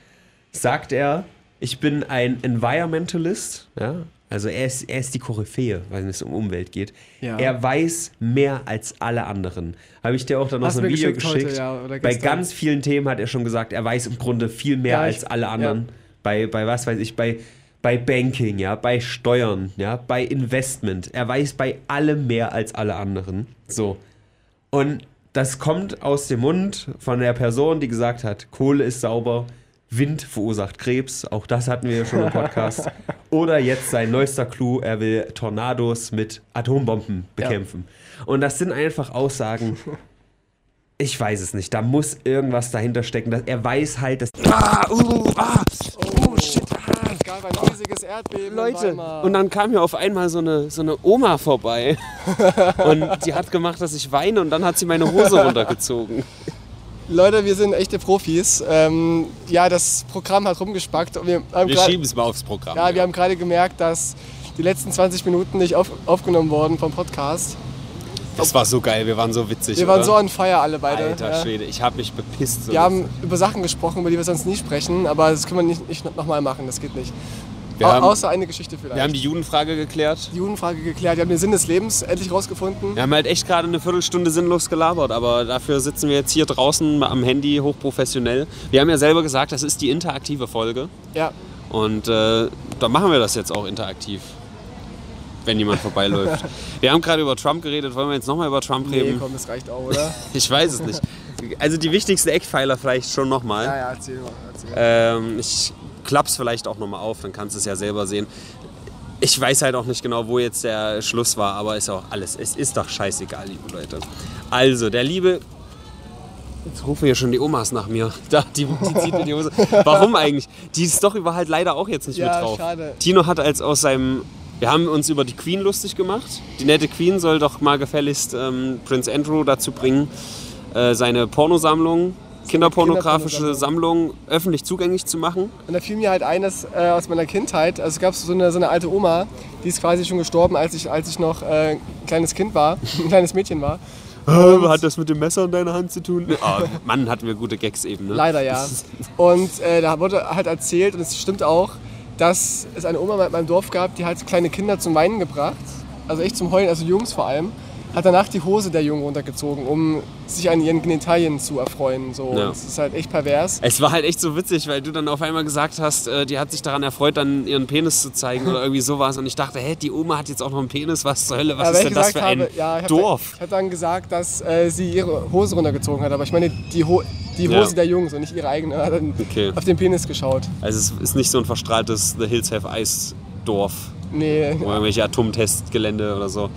sagt er, ich bin ein Environmentalist, ja, also er ist, er ist die Koryphäe, wenn es um Umwelt geht. Ja. Er weiß mehr als alle anderen. Habe ich dir auch dann noch Hast so ein Video geschickt heute, ja, Bei ganz vielen Themen hat er schon gesagt, er weiß im Grunde viel mehr Ja, ich- als alle anderen. Bei, bei was weiß ich, bei, bei Banking, ja, bei Steuern, ja, bei Investment. Er weiß bei allem mehr als alle anderen. So. Und das kommt aus dem Mund von der Person, die gesagt hat, Kohle ist sauber, Wind verursacht Krebs. Auch das hatten wir ja schon im Podcast. Oder jetzt sein neuester Clou, er will Tornados mit Atombomben bekämpfen. Und das sind einfach Aussagen. Ich weiß es nicht. Da muss irgendwas dahinter stecken. Dass er weiß halt, dass. Ah, uh, ah, oh, shit. Es gab ein riesiges Erdbeben. Leute, und dann kam hier auf einmal so eine, so eine Oma vorbei und die hat gemacht, dass ich weine und dann hat sie meine Hose runtergezogen. Leute, wir sind echte Profis. Ähm, ja, das Programm hat rumgespackt. Und wir haben Wir grad- schieben es mal aufs Programm. Ja, wir haben gerade gemerkt, dass die letzten 20 Minuten nicht auf, aufgenommen wurden vom Podcast. das war so geil, wir waren so witzig. Wir waren oder? so on fire alle beide. Alter ja. Schwede, ich habe mich bepisst. So Wir haben über Sachen gesprochen, über die wir sonst nie sprechen, aber das können wir nicht, nicht nochmal machen, das geht nicht. Wir Au haben- außer eine Geschichte vielleicht. wir haben die Judenfrage geklärt. die Judenfrage geklärt, wir haben den Sinn des Lebens endlich rausgefunden. Wir haben halt echt gerade eine Viertelstunde sinnlos gelabert, aber dafür sitzen wir jetzt hier draußen am Handy hochprofessionell. Wir haben ja selber gesagt, das ist die interaktive Folge Ja, und äh, da machen wir das jetzt auch interaktiv. Wenn jemand vorbeiläuft. Wir haben gerade über Trump geredet, wollen wir jetzt nochmal über Trump nee, reden? komm, das reicht auch, oder? Ich weiß es nicht. Also die wichtigsten Eckpfeiler vielleicht schon nochmal. ja, ja, erzähl mal. Erzähl. Ähm, ich klapp's vielleicht auch nochmal auf, dann kannst du es ja selber sehen. Ich weiß halt auch nicht genau, wo jetzt der Schluss war, aber ist auch alles. Es ist doch scheißegal, liebe Leute. Also, der liebe. Jetzt rufen hier schon die Omas nach mir. Da, die, die zieht mir die Hose. Warum eigentlich? Die ist doch über halt leider auch jetzt nicht Ja, mit drauf. schade. Tino hat als aus seinem. Wir haben uns über die Queen lustig gemacht. Die nette Queen soll doch mal gefälligst ähm, Prince Andrew dazu bringen, äh, seine Pornosammlung, kinderpornografische Kinderpornosammlung. Sammlung öffentlich zugänglich zu machen. Und da fiel mir halt eines äh, aus meiner Kindheit. Also es gab so eine, so eine alte Oma, die ist quasi schon gestorben, als ich, als ich noch äh, ein kleines Kind war, ein kleines Mädchen war. Hat das mit dem Messer in deiner Hand zu tun? Oh, Mann, hatten wir gute Gags eben, ne? Leider ja. Und äh, da wurde halt erzählt, und es stimmt auch, dass es eine Oma in meinem Dorf gab, die hat kleine Kinder zum Weinen gebracht. Also echt zum Heulen, also Jungs vor allem. Hat danach die Hose der Jungen runtergezogen, um sich an ihren Genitalien zu erfreuen. So. Ja. Das ist halt echt pervers. Es war halt echt so witzig, weil du dann auf einmal gesagt hast, äh, die hat sich daran erfreut, dann ihren Penis zu zeigen oder irgendwie sowas. Und ich dachte, hä, die Oma hat jetzt auch noch einen Penis, was zur Hölle, was Aber ist denn das für ein habe, ja, ich Dorf? Dann, ich habe dann gesagt, dass äh, sie ihre Hose runtergezogen hat. Aber ich meine, die, Ho die Ja. Hose der Jungs und nicht ihre eigene. Hat dann Okay. auf den Penis geschaut. Also es ist nicht so ein verstrahltes The Hills Have Ice Dorf Nee, oder irgendwelche Atomtestgelände oder so.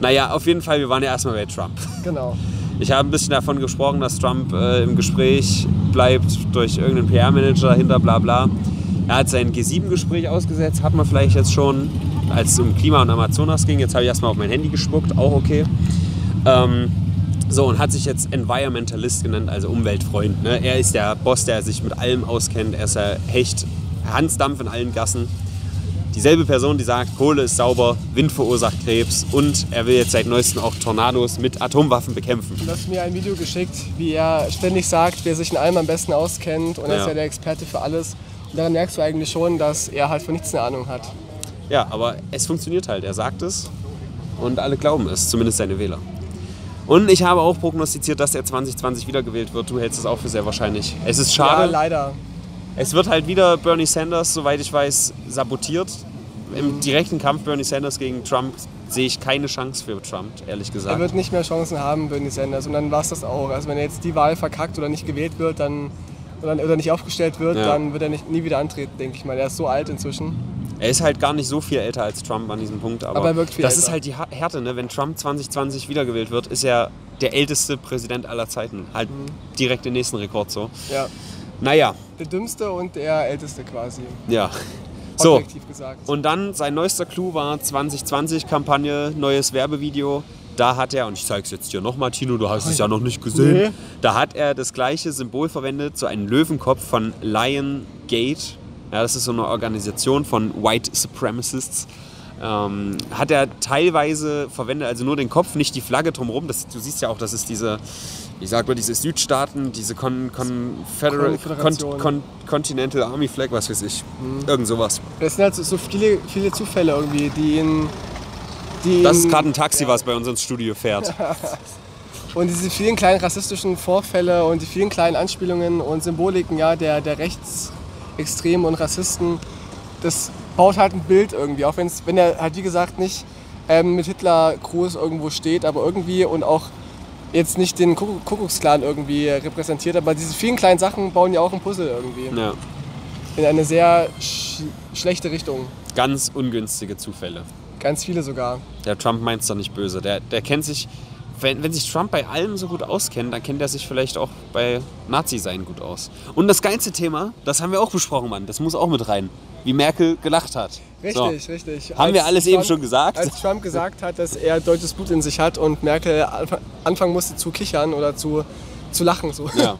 Naja, auf jeden Fall, wir waren ja erstmal bei Trump. genau. Ich habe ein bisschen davon gesprochen, dass Trump äh, im Gespräch bleibt durch irgendeinen PR-Manager hinter bla bla. Er hat sein G7-Gespräch ausgesetzt, hat man vielleicht jetzt schon, als es um Klima und Amazonas ging. Jetzt habe ich erstmal auf mein Handy gespuckt, auch okay. Ähm, so, und hat sich jetzt Environmentalist genannt, also Umweltfreund. Ne? Er ist der Boss, der sich mit allem auskennt. Er ist der Hecht, Hansdampf in allen Gassen. Dieselbe Person, die sagt, Kohle ist sauber, Wind verursacht Krebs und er will jetzt seit neuestem auch Tornados mit Atomwaffen bekämpfen. Du hast mir ein Video geschickt, wie er ständig sagt, wer sich in allem am besten auskennt. Und er Ja. ist ja der Experte für alles. Und daran merkst du eigentlich schon, dass er halt von nichts eine Ahnung hat. Ja, aber es funktioniert halt. Er sagt es und alle glauben es, zumindest seine Wähler. Und ich habe auch prognostiziert, dass er 2020 wiedergewählt wird. Du hältst es auch für sehr wahrscheinlich. Es ist Ja, schade. leider. Es wird halt wieder Bernie Sanders, soweit ich weiß, sabotiert. Im direkten Kampf Bernie Sanders gegen Trump sehe ich keine Chance für Trump, ehrlich Er gesagt. wird nicht mehr Chancen haben, Bernie Sanders. Und dann war es das auch. Also wenn er jetzt die Wahl verkackt oder nicht gewählt wird, dann oder, oder nicht aufgestellt wird, Ja. dann wird er nicht, nie wieder antreten, denke ich mal. Er ist so alt inzwischen. Er ist halt gar nicht so viel älter als Trump an diesem Punkt, aber, Aber er das älter. ist halt die Härte, ne? Wenn Trump 2020 wiedergewählt wird, ist er der älteste Präsident aller Zeiten. Halt Mhm. direkt den nächsten Rekord so. Ja. Naja, Der dümmste und der älteste quasi. ja. So, Objektiv gesagt. und dann sein neuester Clou war 2020-Kampagne, neues Werbevideo. Da hat er, und ich zeige es jetzt hier nochmal, Tino, du hast es ja noch nicht gesehen. Nee. Da hat er das gleiche Symbol verwendet, so einen Löwenkopf von Lion Gate. Ja, das ist so eine Organisation von White Supremacists. Ähm, hat er teilweise verwendet, also nur den Kopf, nicht die Flagge drumherum. Das, du siehst ja auch, das ist diese, wie sagt man, diese Südstaaten, diese Con, Confederal. Con, Con, Continental Army Flag, was weiß ich. Irgend sowas. Es sind halt so- so viele, viele Zufälle irgendwie, die ihn. Die Das ist gerade ein Taxi, was bei uns ins Studio fährt. Und diese vielen kleinen rassistischen Vorfälle und die vielen kleinen Anspielungen und Symboliken ja, der, der Rechtsextremen und Rassisten, das baut halt ein Bild irgendwie. Auch wenn's, wenn er halt wie gesagt nicht ähm, mit Hitler Gruß irgendwo steht, aber irgendwie und auch jetzt nicht den Kuckuck- Kuckucksklan irgendwie repräsentiert, aber diese vielen kleinen Sachen bauen ja auch ein Puzzle irgendwie. Ja. In eine sehr sch schlechte Richtung. Ganz ungünstige Zufälle. Ganz viele sogar. Der Trump meint es doch nicht böse. Der, der kennt sich, wenn, wenn sich Trump bei allem so gut auskennt, dann kennt er sich vielleicht auch bei Nazi-Sein gut aus. Und das geilste Thema, das haben wir auch besprochen, Mann. Das muss auch mit rein. Wie Merkel gelacht hat. Richtig, So. richtig. Haben wir Als alles eben schon gesagt? Als Trump gesagt hat, dass er deutsches Blut in sich hat und Merkel anf- anfangen musste zu kichern oder zu, zu lachen. So. Ja.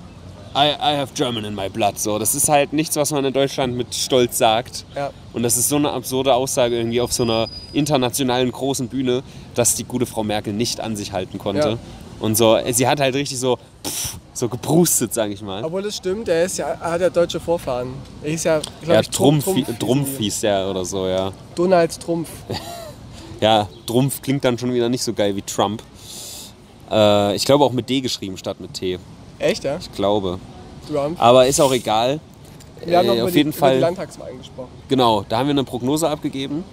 I, I have German in my blood. So, das ist halt nichts, was man in Deutschland mit Stolz sagt. Ja. Und das ist so eine absurde Aussage irgendwie auf so einer internationalen großen Bühne, dass die gute Frau Merkel nicht an sich halten konnte. Ja. Und so, sie hat halt richtig so, pff, so gebrustet, sage ich mal. Obwohl es stimmt, er, ist ja, er hat ja deutsche Vorfahren. Er hieß ja, glaub Ja, ich, Trumpf, Trumpf, Trumpf, hieß der oder so, ja. Donald Trumpf. Ja, Trumpf klingt dann schon wieder nicht so geil wie Trump. Äh, ich glaube auch mit D geschrieben statt mit T. Echt, ja? Ich glaube. Trump. Aber ist auch egal. Wir haben noch Äh, auf jeden die Fall. Landtagswahlen gesprochen. Genau, da haben wir eine Prognose abgegeben.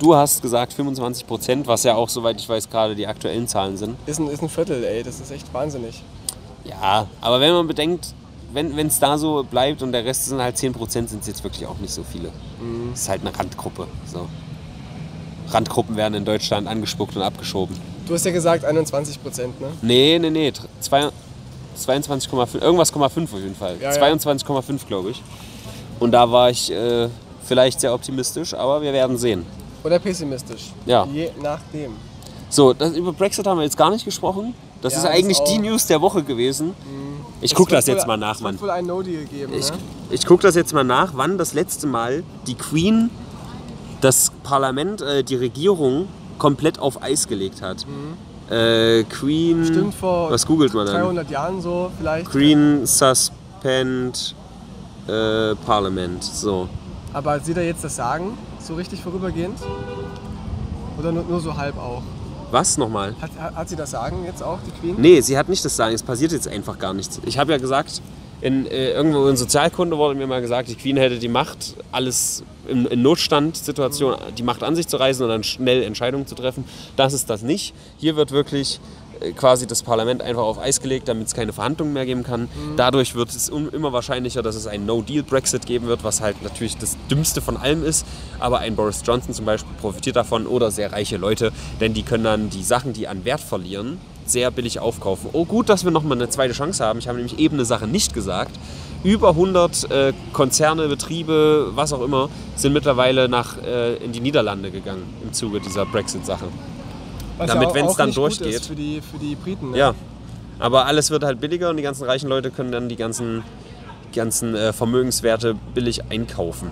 Du hast gesagt 25 Prozent, was ja auch, soweit ich weiß, gerade die aktuellen Zahlen sind. Ist ein, ist ein Viertel, ey, das ist echt wahnsinnig. Ja, aber wenn man bedenkt, wenn es da so bleibt und der Rest sind halt 10 Prozent, sind es jetzt wirklich auch nicht so viele. Mhm. Das ist halt eine Randgruppe. So. Randgruppen werden in Deutschland angespuckt und abgeschoben. Du hast ja gesagt 21 Prozent, ne? Nee, nee, nee. tr- zwei- 22,5, irgendwas 0,5 auf jeden Fall. Ja, ja. 22,5 glaube ich. Und da war ich äh, vielleicht sehr optimistisch, aber wir werden sehen. Oder pessimistisch. Ja. Je nachdem. So, das, über Brexit haben wir jetzt gar nicht gesprochen. Das Ja, ist das eigentlich auch. die News der Woche gewesen. Ich Es gucke das jetzt wohl- mal nach, Es Mann. wird wohl ein No-Deal geben, Ich, ne? ich gucke das jetzt mal nach, wann das letzte Mal die Queen das Parlament, äh, die Regierung komplett auf Eis gelegt hat. Äh, Queen. Stimmt vor Was googelt man dann? 300 Jahren so vielleicht. Queen Suspend äh, Parliament. So. Aber sieht er jetzt das Sagen? So richtig vorübergehend? Oder nur, nur so halb auch? Was nochmal? Hat, hat, sie das Sagen jetzt auch, die Queen? Nee, sie hat nicht das Sagen. Es passiert jetzt einfach gar nichts. Ich habe ja gesagt, in, äh, irgendwo in Sozialkunde wurde mir mal gesagt, die Queen hätte die Macht, alles in, in Notstandsituationen, die Macht an sich zu reißen und dann schnell Entscheidungen zu treffen. Das ist das nicht. Hier wird wirklich quasi das Parlament einfach auf Eis gelegt, damit es keine Verhandlungen mehr geben kann. Dadurch wird es immer wahrscheinlicher, dass es einen No-Deal-Brexit geben wird, was halt natürlich das Dümmste von allem ist. Aber ein Boris Johnson zum Beispiel profitiert davon oder sehr reiche Leute, denn die können dann die Sachen, die an Wert verlieren, sehr billig aufkaufen. Oh, gut, dass wir nochmal eine zweite Chance haben. Ich habe nämlich eben eine Sache nicht gesagt. Über 100 äh, Konzerne, Betriebe, was auch immer, sind mittlerweile nach, äh, in die Niederlande gegangen im Zuge dieser Brexit-Sache. Was damit, auch- wenn's auch dann durchgeht. Ist für, die, für die Briten. Ne? Ja, aber alles wird halt billiger und die ganzen reichen Leute können dann die ganzen, ganzen äh, Vermögenswerte billig einkaufen.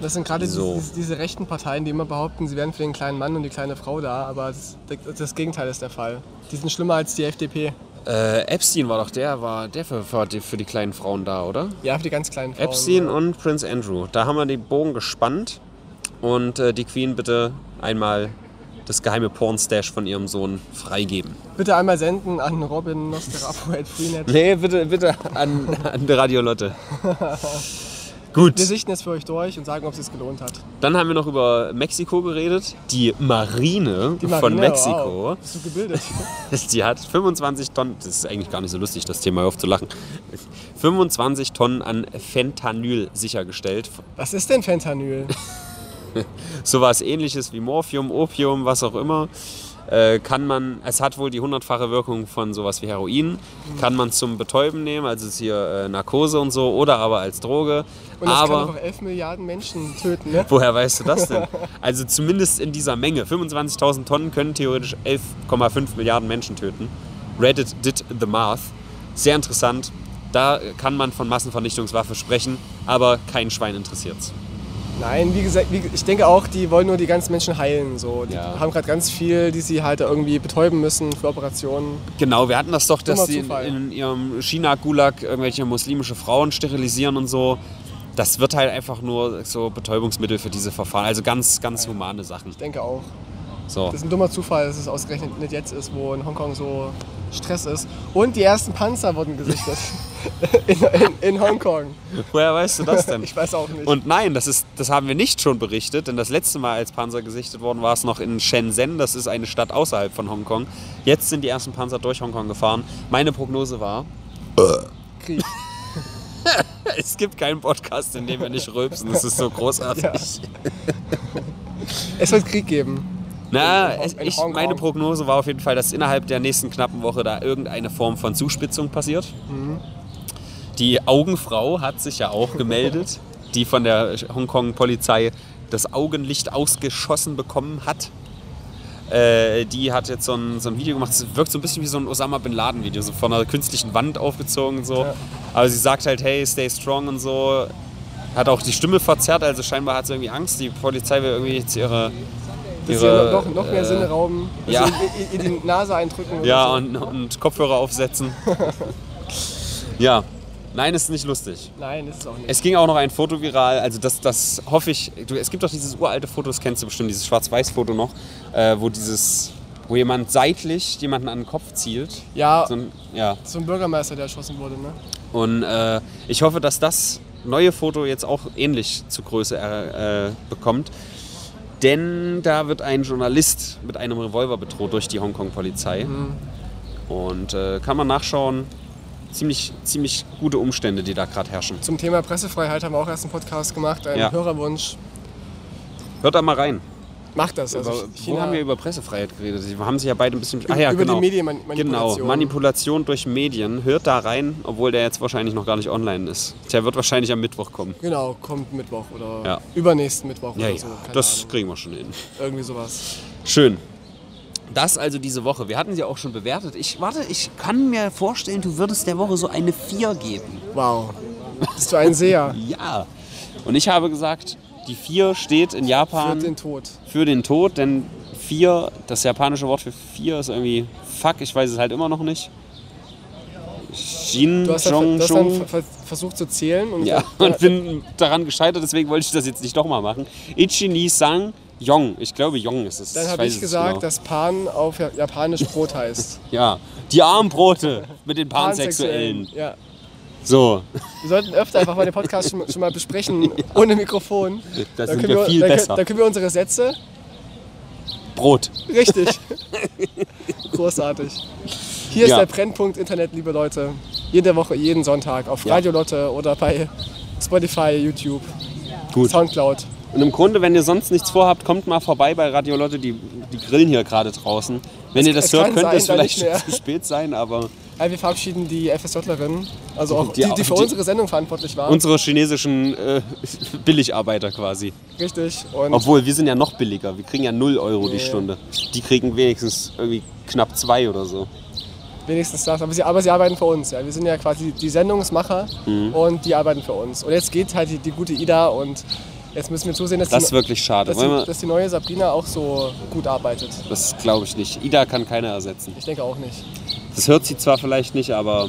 Das sind gerade So. diese, diese rechten Parteien, die immer behaupten, sie wären für den kleinen Mann und die kleine Frau da, aber das, das Gegenteil ist der Fall. Die sind schlimmer als die FDP. Äh, Epstein war doch der, war der für, für, die, für die kleinen Frauen da, oder? Ja, für die ganz kleinen Frauen. Epstein und Prince Andrew. Da haben wir den Bogen gespannt und äh, die Queen bitte einmal das geheime Pornstash von ihrem Sohn freigeben. Bitte einmal senden an Robin Nosferatu at Freenet. Nee, bitte, bitte an, an die Radio Lotte. Gut, Wir sichten es für euch durch und sagen, ob es sich gelohnt hat. dann haben wir noch über Mexiko geredet. Die Marine, Die von Marine, Mexiko. Wow. Bist du gebildet? Die hat 25 Tonnen, das ist eigentlich gar nicht so lustig, das Thema, hör auf zu lachen. 25 Tonnen an Fentanyl sichergestellt. Was ist denn Fentanyl? Sowas ähnliches wie Morphium, Opium, was auch immer. Äh, kann man, es hat wohl die hundertfache Wirkung von sowas wie Heroin. Kann man zum Betäuben nehmen, also ist hier äh, Narkose und so, oder aber als Droge. Und das aber kann doch 11 Milliarden Menschen töten, ne? woher weißt du das denn? Also zumindest in dieser Menge. 25.000 Tonnen können theoretisch 11,5 Milliarden Menschen töten. Reddit did the math. Sehr interessant. Da kann man von Massenvernichtungswaffe sprechen, aber kein Schwein interessiert's. Nein, wie gesagt, wie, ich denke auch, die wollen nur die ganzen Menschen heilen. So. Die Ja. haben gerade ganz viel, die sie halt irgendwie betäuben müssen für Operationen. Genau, wir hatten das doch, dass sie in, in ihrem China-Gulag irgendwelche muslimische Frauen sterilisieren und so. Das wird halt einfach nur so Betäubungsmittel für diese Verfahren. Also ganz, ganz humane Sachen. Ich denke auch. So. Das ist ein dummer Zufall, dass es ausgerechnet nicht jetzt ist, wo in Hongkong so Stress ist. Und die ersten Panzer wurden gesichtet. in, in, in Hongkong. Woher weißt du das denn? Ich weiß auch nicht. Und nein, das, ist, das haben wir nicht schon berichtet, denn das letzte Mal, als Panzer gesichtet worden, war es noch in Shenzhen. Das ist eine Stadt außerhalb von Hongkong. Jetzt sind die ersten Panzer durch Hongkong gefahren. Meine Prognose war, Krieg. es gibt keinen Podcast, in dem wir nicht rülpsen. Das ist so großartig. Ja. Es wird Krieg geben. Na, In in ich, meine Prognose war auf jeden Fall, dass innerhalb der nächsten knappen Woche da irgendeine Form von Zuspitzung passiert. Mhm. Die Augenfrau hat sich ja auch gemeldet, die von der Hongkong-Polizei das Augenlicht ausgeschossen bekommen hat. Äh, die hat jetzt so ein, so ein Video gemacht, es wirkt so ein bisschen wie so ein Osama Bin Laden-Video, so von einer künstlichen Wand aufgezogen und so. Ja. Aber sie sagt halt, hey, stay strong und so. Hat auch die Stimme verzerrt, also scheinbar hat sie irgendwie Angst. Die Polizei will irgendwie jetzt ihre. Dass ihre noch, noch mehr äh, Sinne rauben. Ja. in die Nase eindrücken. Ja, so. und, und Kopfhörer aufsetzen. ja, nein, ist nicht lustig. Nein, ist es auch nicht. Es ging auch noch ein Foto viral, also das, das hoffe ich. Du, es gibt doch dieses uralte Foto, das kennst du bestimmt, dieses Schwarz-Weiß-Foto noch, äh, wo dieses, wo jemand seitlich jemanden an den Kopf zielt. ja, So ein, ja. so ein Bürgermeister, der erschossen wurde, ne? Und äh, ich hoffe, dass das neue Foto jetzt auch ähnlich zu Größe äh, äh, bekommt. Denn da wird ein Journalist mit einem Revolver bedroht durch die Hongkong-Polizei. Und äh, kann man nachschauen. Ziemlich, ziemlich gute Umstände, die da gerade herrschen. Zum Thema Pressefreiheit haben wir auch erst einen Podcast gemacht, einen Ja. Hörerwunsch. Hört da mal rein. Macht das. Also über, China, wo haben wir über Pressefreiheit geredet? Wir haben sich ja beide ein bisschen. Ach ja, über genau. die Medienmanipulation. Genau, Manipulation durch Medien. Hört da rein, obwohl der jetzt wahrscheinlich noch gar nicht online ist. Der wird wahrscheinlich am Mittwoch kommen. Genau, kommt Mittwoch oder Ja. übernächsten Mittwoch Ja, oder so. Das Ahnung. kriegen wir schon hin. Irgendwie sowas. Schön. Das also diese Woche. Wir hatten sie auch schon bewertet. Ich warte, ich kann mir vorstellen, du würdest der Woche so eine 4 geben. Wow. Bist du ein Seher? Ja. Und ich habe gesagt, die 4 steht in Japan Führt den Tod. für den Tod, denn 4, das japanische Wort für 4 ist irgendwie fuck, ich weiß es halt immer noch nicht. Shin, Du hast, dann, Jong, du hast dann versucht zu zählen und Ja, und bin daran gescheitert, deswegen wollte ich das jetzt nicht doch mal machen. Ichi ni Sang Jong, ich glaube Jong ist es. Dann habe ich es gesagt, genau. dass Pan auf Ja- Japanisch Brot heißt. Ja, die Armbrote mit den Pansexuellen. Ja. So, Wir sollten öfter einfach mal den Podcast schon, schon mal besprechen, ohne Mikrofon. da sind können wir viel dann, besser. Dann können wir unsere Sätze. Brot. Richtig. Großartig. Hier ist Ja. der Brennpunkt Internet, liebe Leute. Jede Woche, jeden Sonntag auf Ja. Radio Lotte oder bei Spotify, YouTube, Gut. Soundcloud. Und im Grunde, wenn ihr sonst nichts vorhabt, kommt mal vorbei bei Radio Lotte. Die, die grillen hier gerade draußen. Wenn ihr das es hört, könnte es vielleicht zu spät sein, aber Ja, wir verabschieden die FSJlerin, also auch Die- die, die für die- unsere Sendung verantwortlich war. unsere chinesischen äh, Billigarbeiter quasi. Richtig. Obwohl, wir sind ja noch billiger. Wir kriegen ja 0 Euro die Nee. Stunde. Die kriegen wenigstens irgendwie knapp 2 oder so. wenigstens das. Aber sie, aber sie arbeiten für uns. Ja. Wir sind ja quasi die Sendungsmacher Mhm. und die arbeiten für uns. Und jetzt geht halt die, die gute Ida und jetzt müssen wir zusehen, dass, Das ist die, wirklich schade. dass, die, dass die neue Sabrina auch so gut arbeitet. das glaube ich nicht. Ida kann keiner ersetzen. Ich denke auch nicht. Das hört sie zwar vielleicht nicht, aber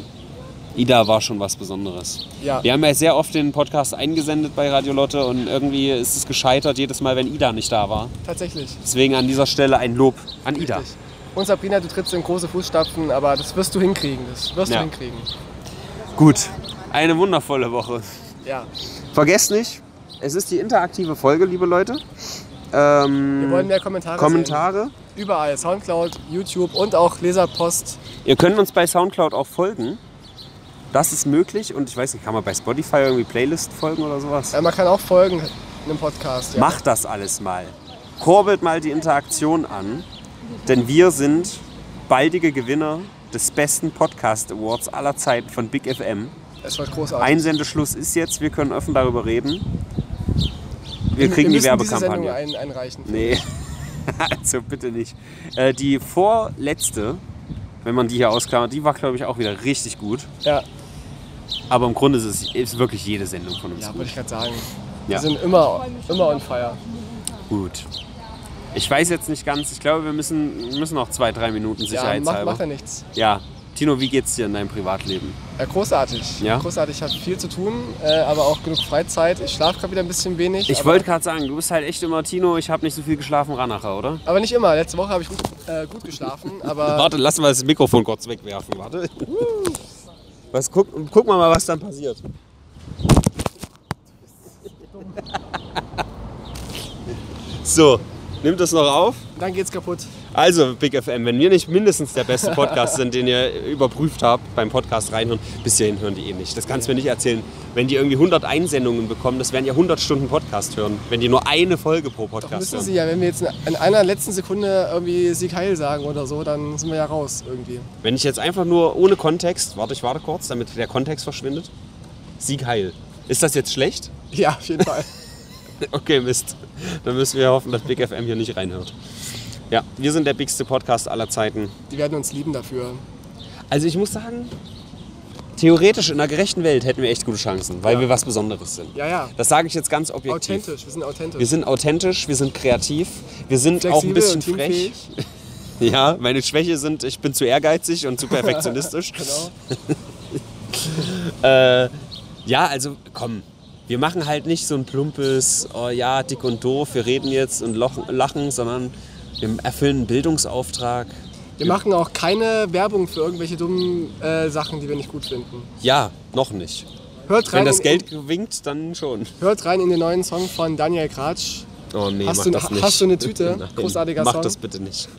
Ida war schon was Besonderes. Ja. Wir haben ja sehr oft den Podcast eingesendet bei Radio Lotte und irgendwie ist es gescheitert jedes Mal, wenn Ida nicht da war. Tatsächlich. Deswegen an dieser Stelle ein Lob an Ida. Richtig. Und Sabrina, du trittst in große Fußstapfen, aber das wirst du hinkriegen. Das wirst Ja. du hinkriegen. Gut, eine wundervolle Woche. Ja. Vergesst nicht, es ist die interaktive Folge, liebe Leute. Ähm, Wir wollen mehr Kommentare Kommentare. sehen. Überall. Soundcloud, YouTube und auch Leserpost. Ihr könnt uns bei Soundcloud auch folgen. Das ist möglich und ich weiß nicht, kann man bei Spotify irgendwie Playlist folgen oder sowas? Äh, man kann auch folgen in einem Podcast. Ja. Macht das alles mal. Kurbelt mal die Interaktion an, denn wir sind baldige Gewinner des besten Podcast Awards aller Zeiten von Big FM. Es wird großartig. Einsendeschluss ist jetzt, wir können offen darüber reden. Wir kriegen wir die Werbekampagne. ein, einreichen. Nee, also bitte nicht. Äh, die vorletzte, wenn man die hier ausklammert, die war glaube ich auch wieder richtig gut. Ja, Aber im Grunde ist es ist wirklich jede Sendung von uns ja wollte ich gerade sagen. Ja. Wir sind immer, immer on fire. Gut. Ich weiß jetzt nicht ganz, ich glaube, wir müssen, müssen noch zwei, drei Minuten Ja, macht, macht ja nichts. Ja, Tino, wie geht's dir in deinem Privatleben? Ja, großartig. Ja? Großartig. Ich habe viel zu tun, äh, aber auch genug Freizeit. Ich schlafe gerade wieder ein bisschen wenig. Ich wollte gerade sagen, du bist halt echt immer Tino, ich habe nicht so viel geschlafen, Ranacher, oder? aber nicht immer. Letzte Woche habe ich gut, äh, gut geschlafen, aber Warte, lass mal das Mikrofon kurz wegwerfen, warte. Was, guck, guck mal, mal, was dann passiert. So, nimmt das noch auf? dann geht's kaputt. Also, Big FM, wenn wir nicht mindestens der beste Podcast sind, den ihr überprüft habt beim Podcast reinhören, bis hierhin hören die eh nicht. Das kannst du mir nicht erzählen. Wenn die irgendwie 100 Einsendungen bekommen, das werden ja 100 Stunden Podcast hören. Wenn die nur eine Folge pro Doch Podcast müssen hören. sie ja, wenn wir jetzt in einer letzten Sekunde irgendwie Sieg Heil sagen oder so, dann sind wir ja raus irgendwie. Wenn ich jetzt einfach nur ohne Kontext, warte, ich warte kurz, damit der Kontext verschwindet. Sieg heil. Ist das jetzt schlecht? Ja, auf jeden Fall. Okay, Mist. Dann müssen wir hoffen, dass Big FM hier nicht reinhört. Ja, wir sind der bigste Podcast aller Zeiten. Die werden uns lieben dafür. Also ich muss sagen, theoretisch in einer gerechten Welt hätten wir echt gute Chancen, weil Ja. wir was Besonderes sind. Ja, ja. Das sage ich jetzt ganz objektiv. Authentisch, wir sind authentisch. Wir sind authentisch, wir sind kreativ, wir sind auch ein Flexibel bisschen frech. Ja, meine Schwäche sind, ich bin zu ehrgeizig und zu perfektionistisch. Genau. Äh, ja, also komm, wir machen halt nicht so ein plumpes, oh ja, dick und doof, wir reden jetzt und lachen, sondern wir erfüllen einen Bildungsauftrag. Wir machen auch keine Werbung für irgendwelche dummen äh, Sachen, die wir nicht gut finden. Ja, noch nicht. Hört rein, Wenn das Geld winkt, dann schon. hört rein in den neuen Song von Daniel Kratsch. Oh nee, Hast mach du- das nicht. hast du eine Tüte? Nein, Großartiger mach Song. das bitte nicht.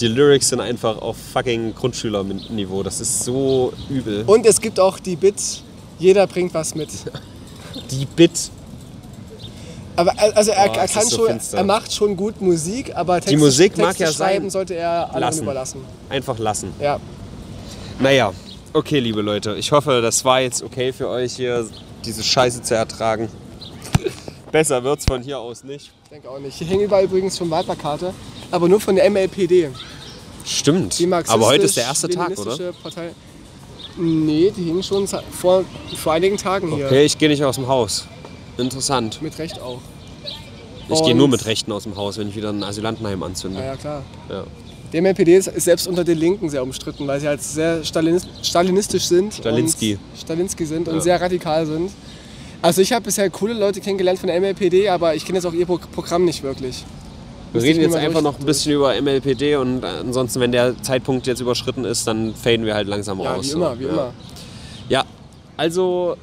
Die Lyrics sind einfach auf fucking Grundschülerniveau. Das ist so übel. Und es gibt auch die Bit, jeder bringt was mit. Die Bit. Aber äh, also er, Oh, er kann so schon, finster. er macht schon gut Musik, aber Texte, Musik Texte mag ja schreiben sein. sollte er anderen Lassen. überlassen. Einfach lassen. Ja, Naja, okay, liebe Leute. Ich hoffe, das war jetzt okay für euch hier, diese Scheiße zu ertragen. Besser wird's von hier aus nicht. ich denke auch nicht. Hier hängen überall übrigens schon Wahlplakate, aber nur von der MLPD. Stimmt. Die Aber heute ist der erste Tag, oder? Partei. Nee, die hingen schon vor, vor einigen Tagen hier. Okay, ich gehe nicht aus dem Haus. Interessant. Mit Recht auch. Ich gehe nur mit Rechten aus dem Haus, wenn ich wieder ein Asylantenheim anzünde. Ja, ja, klar. Ja. Die MLPD ist selbst unter den Linken sehr umstritten, weil sie halt sehr stalinist, stalinistisch sind. Stalinski. Stalinski sind und Ja. sehr radikal sind. Also ich habe bisher coole Leute kennengelernt von der MLPD, aber ich kenne jetzt auch ihr Pro Programm nicht wirklich. Wir reden jetzt einfach noch ein bisschen über MLPD und ansonsten, wenn der Zeitpunkt jetzt überschritten ist, dann faden wir halt langsam Ja, raus. wie so. immer, wie ja. immer. Ja, also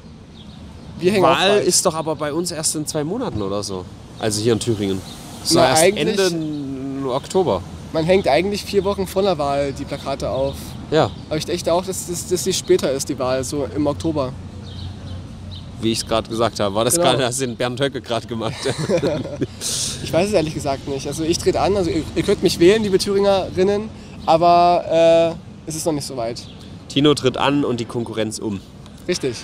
Wir hängen Wahl ist doch aber bei uns erst in zwei Monaten oder so. Also hier in Thüringen. Das Na, erst Ende Oktober. Man hängt eigentlich vier Wochen vor der Wahl die Plakate auf. Ja, Aber ich dachte auch, dass, dass, dass die später ist, die Wahl, so im Oktober. wie ich es gerade gesagt habe. War das Genau. gerade, hast du den Bernd Höcke gerade gemacht? Ich weiß es ehrlich gesagt nicht. Also ich trete an, also ihr, ihr könnt mich wählen, liebe Thüringerinnen, aber äh, es ist noch nicht so weit. Tino tritt an und die Konkurrenz um. Richtig.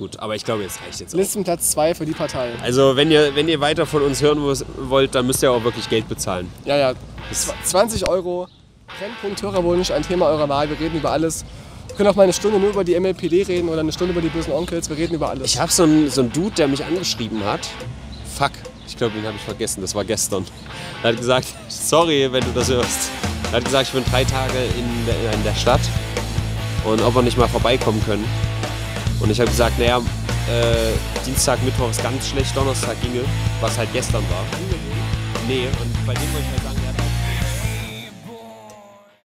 Gut, aber ich glaube, jetzt reicht jetzt auch. Listenplatz 2 für die Partei. Also wenn ihr, wenn ihr weiter von uns hören wollt, dann müsst ihr auch wirklich Geld bezahlen. Ja, ja. Zw- 20 Euro. Brennpunkt Hörerwunsch, ein Thema eurer Wahl. Wir reden über alles. Wir können auch mal eine Stunde nur über die MLPD reden oder eine Stunde über die bösen Onkels. Wir reden über alles. Ich habe so einen so einen Dude, der mich angeschrieben hat. Fuck, ich glaube, den habe ich vergessen. Das war gestern. Er hat gesagt, sorry, wenn du das hörst. Er hat gesagt, ich bin drei Tage in der, in der Stadt und ob wir nicht mal vorbeikommen können. Und ich habe gesagt, naja, äh, Dienstag, Mittwoch ist ganz schlecht, Donnerstag ginge, was halt gestern war. Nee, und bei dem wollte ich halt sagen,